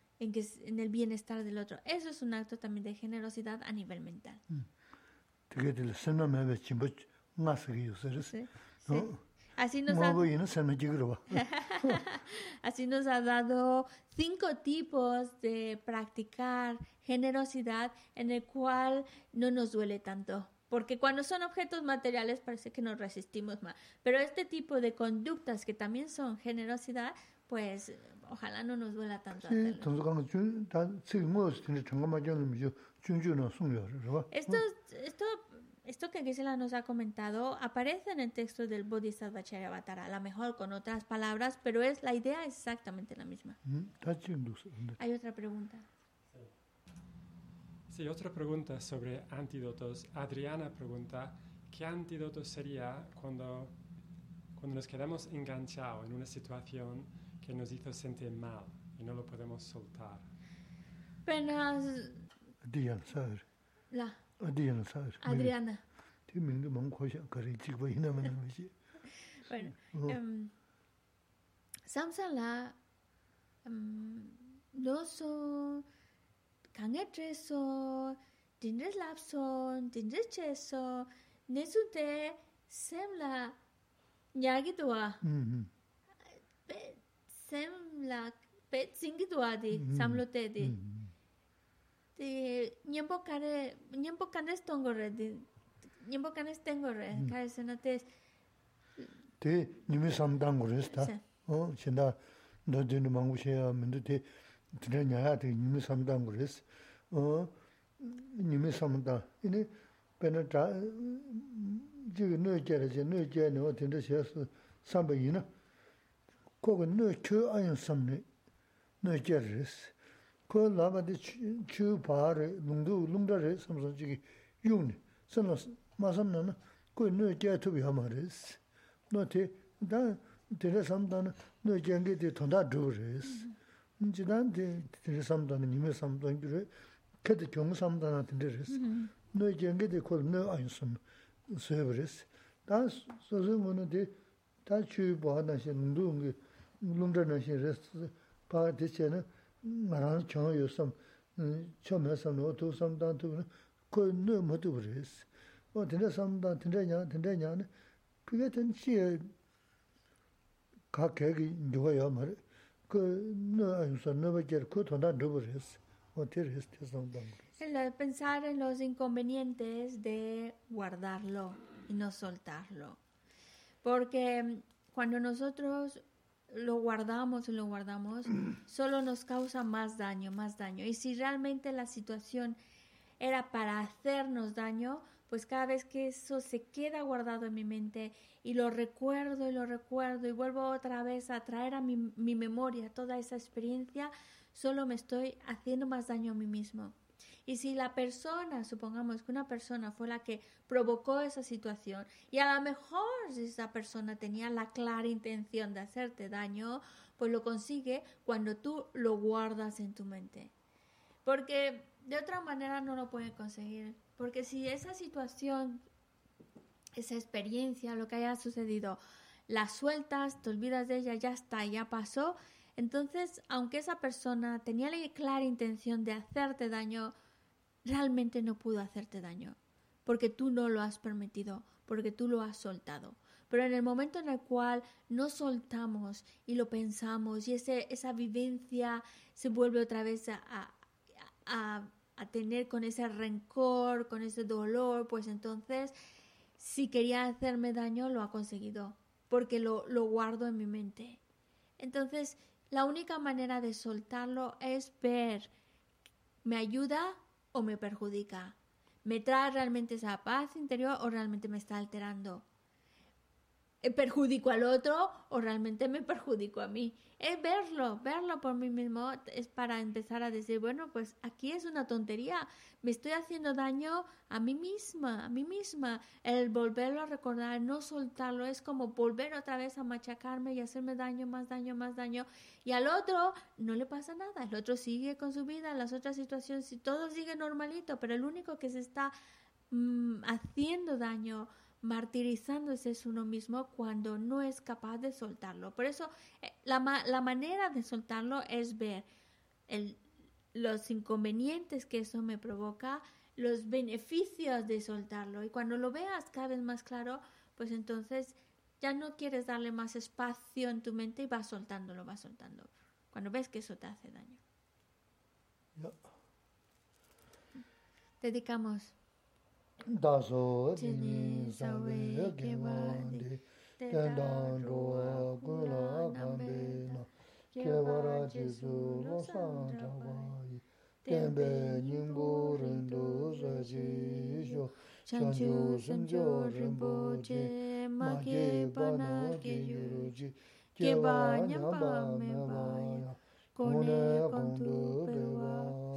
en, que, en el bienestar del otro. Eso es un acto también de generosidad a nivel mental. Así nos, ha, [laughs] Así nos ha dado cinco tipos de practicar generosidad en el cual no nos duele tanto porque cuando son objetos materiales parece que nos resistimos más. Pero este tipo de conductas que también son generosidad, pues ojalá no nos duela tanto Esto, esto, esto que Gisela nos ha comentado aparece en el texto del Bodhisattva Charyavatara, a lo mejor con otras palabras, pero es la idea es exactamente la misma. Hay otra pregunta. Sí, otra pregunta sobre antídotos. Adriana pregunta, ¿qué antídoto sería cuando, cuando nos quedamos enganchados en una situación que nos hizo sentir mal y no lo podemos soltar. Penas. Adriana, ¿sabes? La. Adriana, ¿sabes? Adriana. Ti ming de mong ko sha kare chi ba ina man me chi. Bueno, oh. em Samsung la em no so kange tre so dinre lab so dinre che so nesu de sem la nyagi do wa. Mhm. sem la pe singi dwa di mm-hmm. samlo te di mm-hmm. ti nyembo mm-hmm. kare nyembo kanes tongo re di nyembo kanes tengo re kare se na te ti nyimi sam dang go res ta o shinda do de ni mangu she ya min ti tre nya ya ti nyimi sam dang go res o nyimi sam da ini pe na ta ji ne je re je ne je ne o tin de she sam ba yin na kogo nö kyo ayin samni, nö ger res. Ko lama di kyo paa re, lungdu, lungda re, samson chigi yungni. Sanla ma samna na, ko nö ger tubi hama res. No te, da, tere samda na, nö genge di tonda dhru res. Mm-hmm. Nji dan di tere samda na, nime samda ngi re, kedi kyung samda na tinde res. Mm-hmm. Nö genge di kol nö ayin samni, suheb res. Da, sozo ngono di, da kyo paa na, nungdu ngi, lumdra nanshin res, paa di che na marang sam, me sam tu sam dan tu koi nu mu tu res. O sam dan, e, na, piga chi ka ya koi nu ayu nu ba koi tonda res. O ti res, ti sam dan. Pensar en los inconvenientes de guardarlo y no soltarlo. Porque cuando nosotros lo guardamos y lo guardamos, [clears throat] solo nos causa más daño, más daño. Y si realmente la situación era para hacernos daño, pues cada vez que eso se queda guardado en mi mente y lo recuerdo y lo recuerdo y vuelvo otra vez a traer a mi, memoria toda esa experiencia, solo me estoy haciendo más daño a mí mismo. Y si la persona, supongamos que una persona fue la que provocó esa situación y a lo mejor si esa persona tenía la clara intención de hacerte daño, pues lo consigue cuando tú lo guardas en tu mente. Porque de otra manera no lo puede conseguir. Porque si esa situación, esa experiencia, lo que haya sucedido, la sueltas, te olvidas de ella, ya está, ya pasó, entonces, aunque esa persona tenía la clara intención de hacerte daño, realmente no pudo hacerte daño, porque tú no lo has permitido, porque tú lo has soltado. Pero en el momento en el cual no soltamos y lo pensamos y ese, esa vivencia se vuelve otra vez a, a, tener con ese rencor, con ese dolor, pues entonces si quería hacerme daño lo ha conseguido, porque lo, lo guardo en mi mente. Entonces, la única manera de soltarlo es ver, ¿me ayuda o me perjudica? ¿Me trae realmente esa paz interior o realmente me está alterando? Perjudico al otro o realmente me perjudico a mí. Es verlo, verlo por mí mismo es para empezar a decir, bueno, pues aquí es una tontería, me estoy haciendo daño a mí misma, a mí misma. El volverlo a recordar, no soltarlo, es como volver otra vez a machacarme y hacerme daño, más daño, más daño. Y al otro no le pasa nada, el otro sigue con su vida, las otras situaciones, todo sigue normalito, pero el único que se está mm, haciendo daño, martirizándose es uno mismo cuando no es capaz de soltarlo. Por eso eh, la, la manera de soltarlo es ver el, los inconvenientes que eso me provoca, los beneficios de soltarlo. Y cuando lo veas cada vez más claro, pues entonces ya no quieres darle más espacio en tu mente y vas soltándolo, vas soltando. Cuando ves que eso te hace daño. Dedicamos 다소 진이 사웨 개와데 단단로 고라 감베나 개와라 지수 로산다와이 덴베 님보른도 자지쇼 찬주 선조 림보제 마게 바나게 유지 개바 냠바 메바야 고네 건두 베와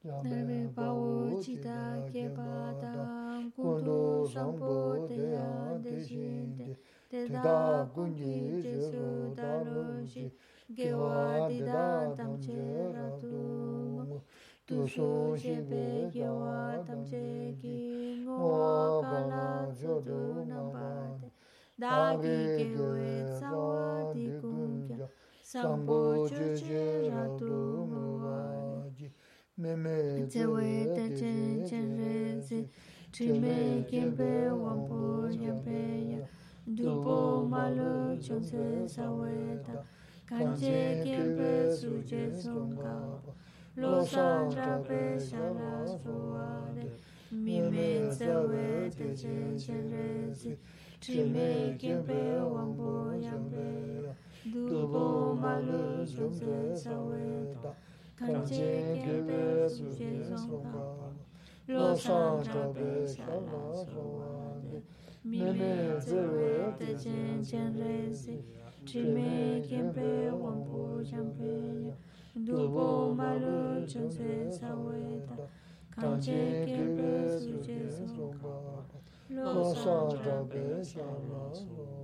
Nāmi pāo chidā kēpā tāṁ kundu sāmbu tēyā tēshīnti tēdā kuñjī chēsū tāruṣi gēwā tēdā tāṁ chē rātūṅ tūsū shēpē gēwā tāṁ chē kī ngōwā kālā chōdū nāmbātē dāgī kēwē tsāwā tī kuñjā sāmbu chē chē rātūṅ Dubo malu chumse saweta, kanche kempe suje songa, losan trape shala suwade, mime tsewe teche chenrezi, chime kempe wambo yambe, dubo malu chumse saweta. Cartier Gebes, Vies Longar, Los Angeles, Alasoane, Mime Zere, Tejen, Tien Rezi, Chime, Kempe, Wampu, Jampe, Dubo, Malu, Chonse, Saweta, Cartier Gebes, Vies Longar, Los Angeles, Alasoane,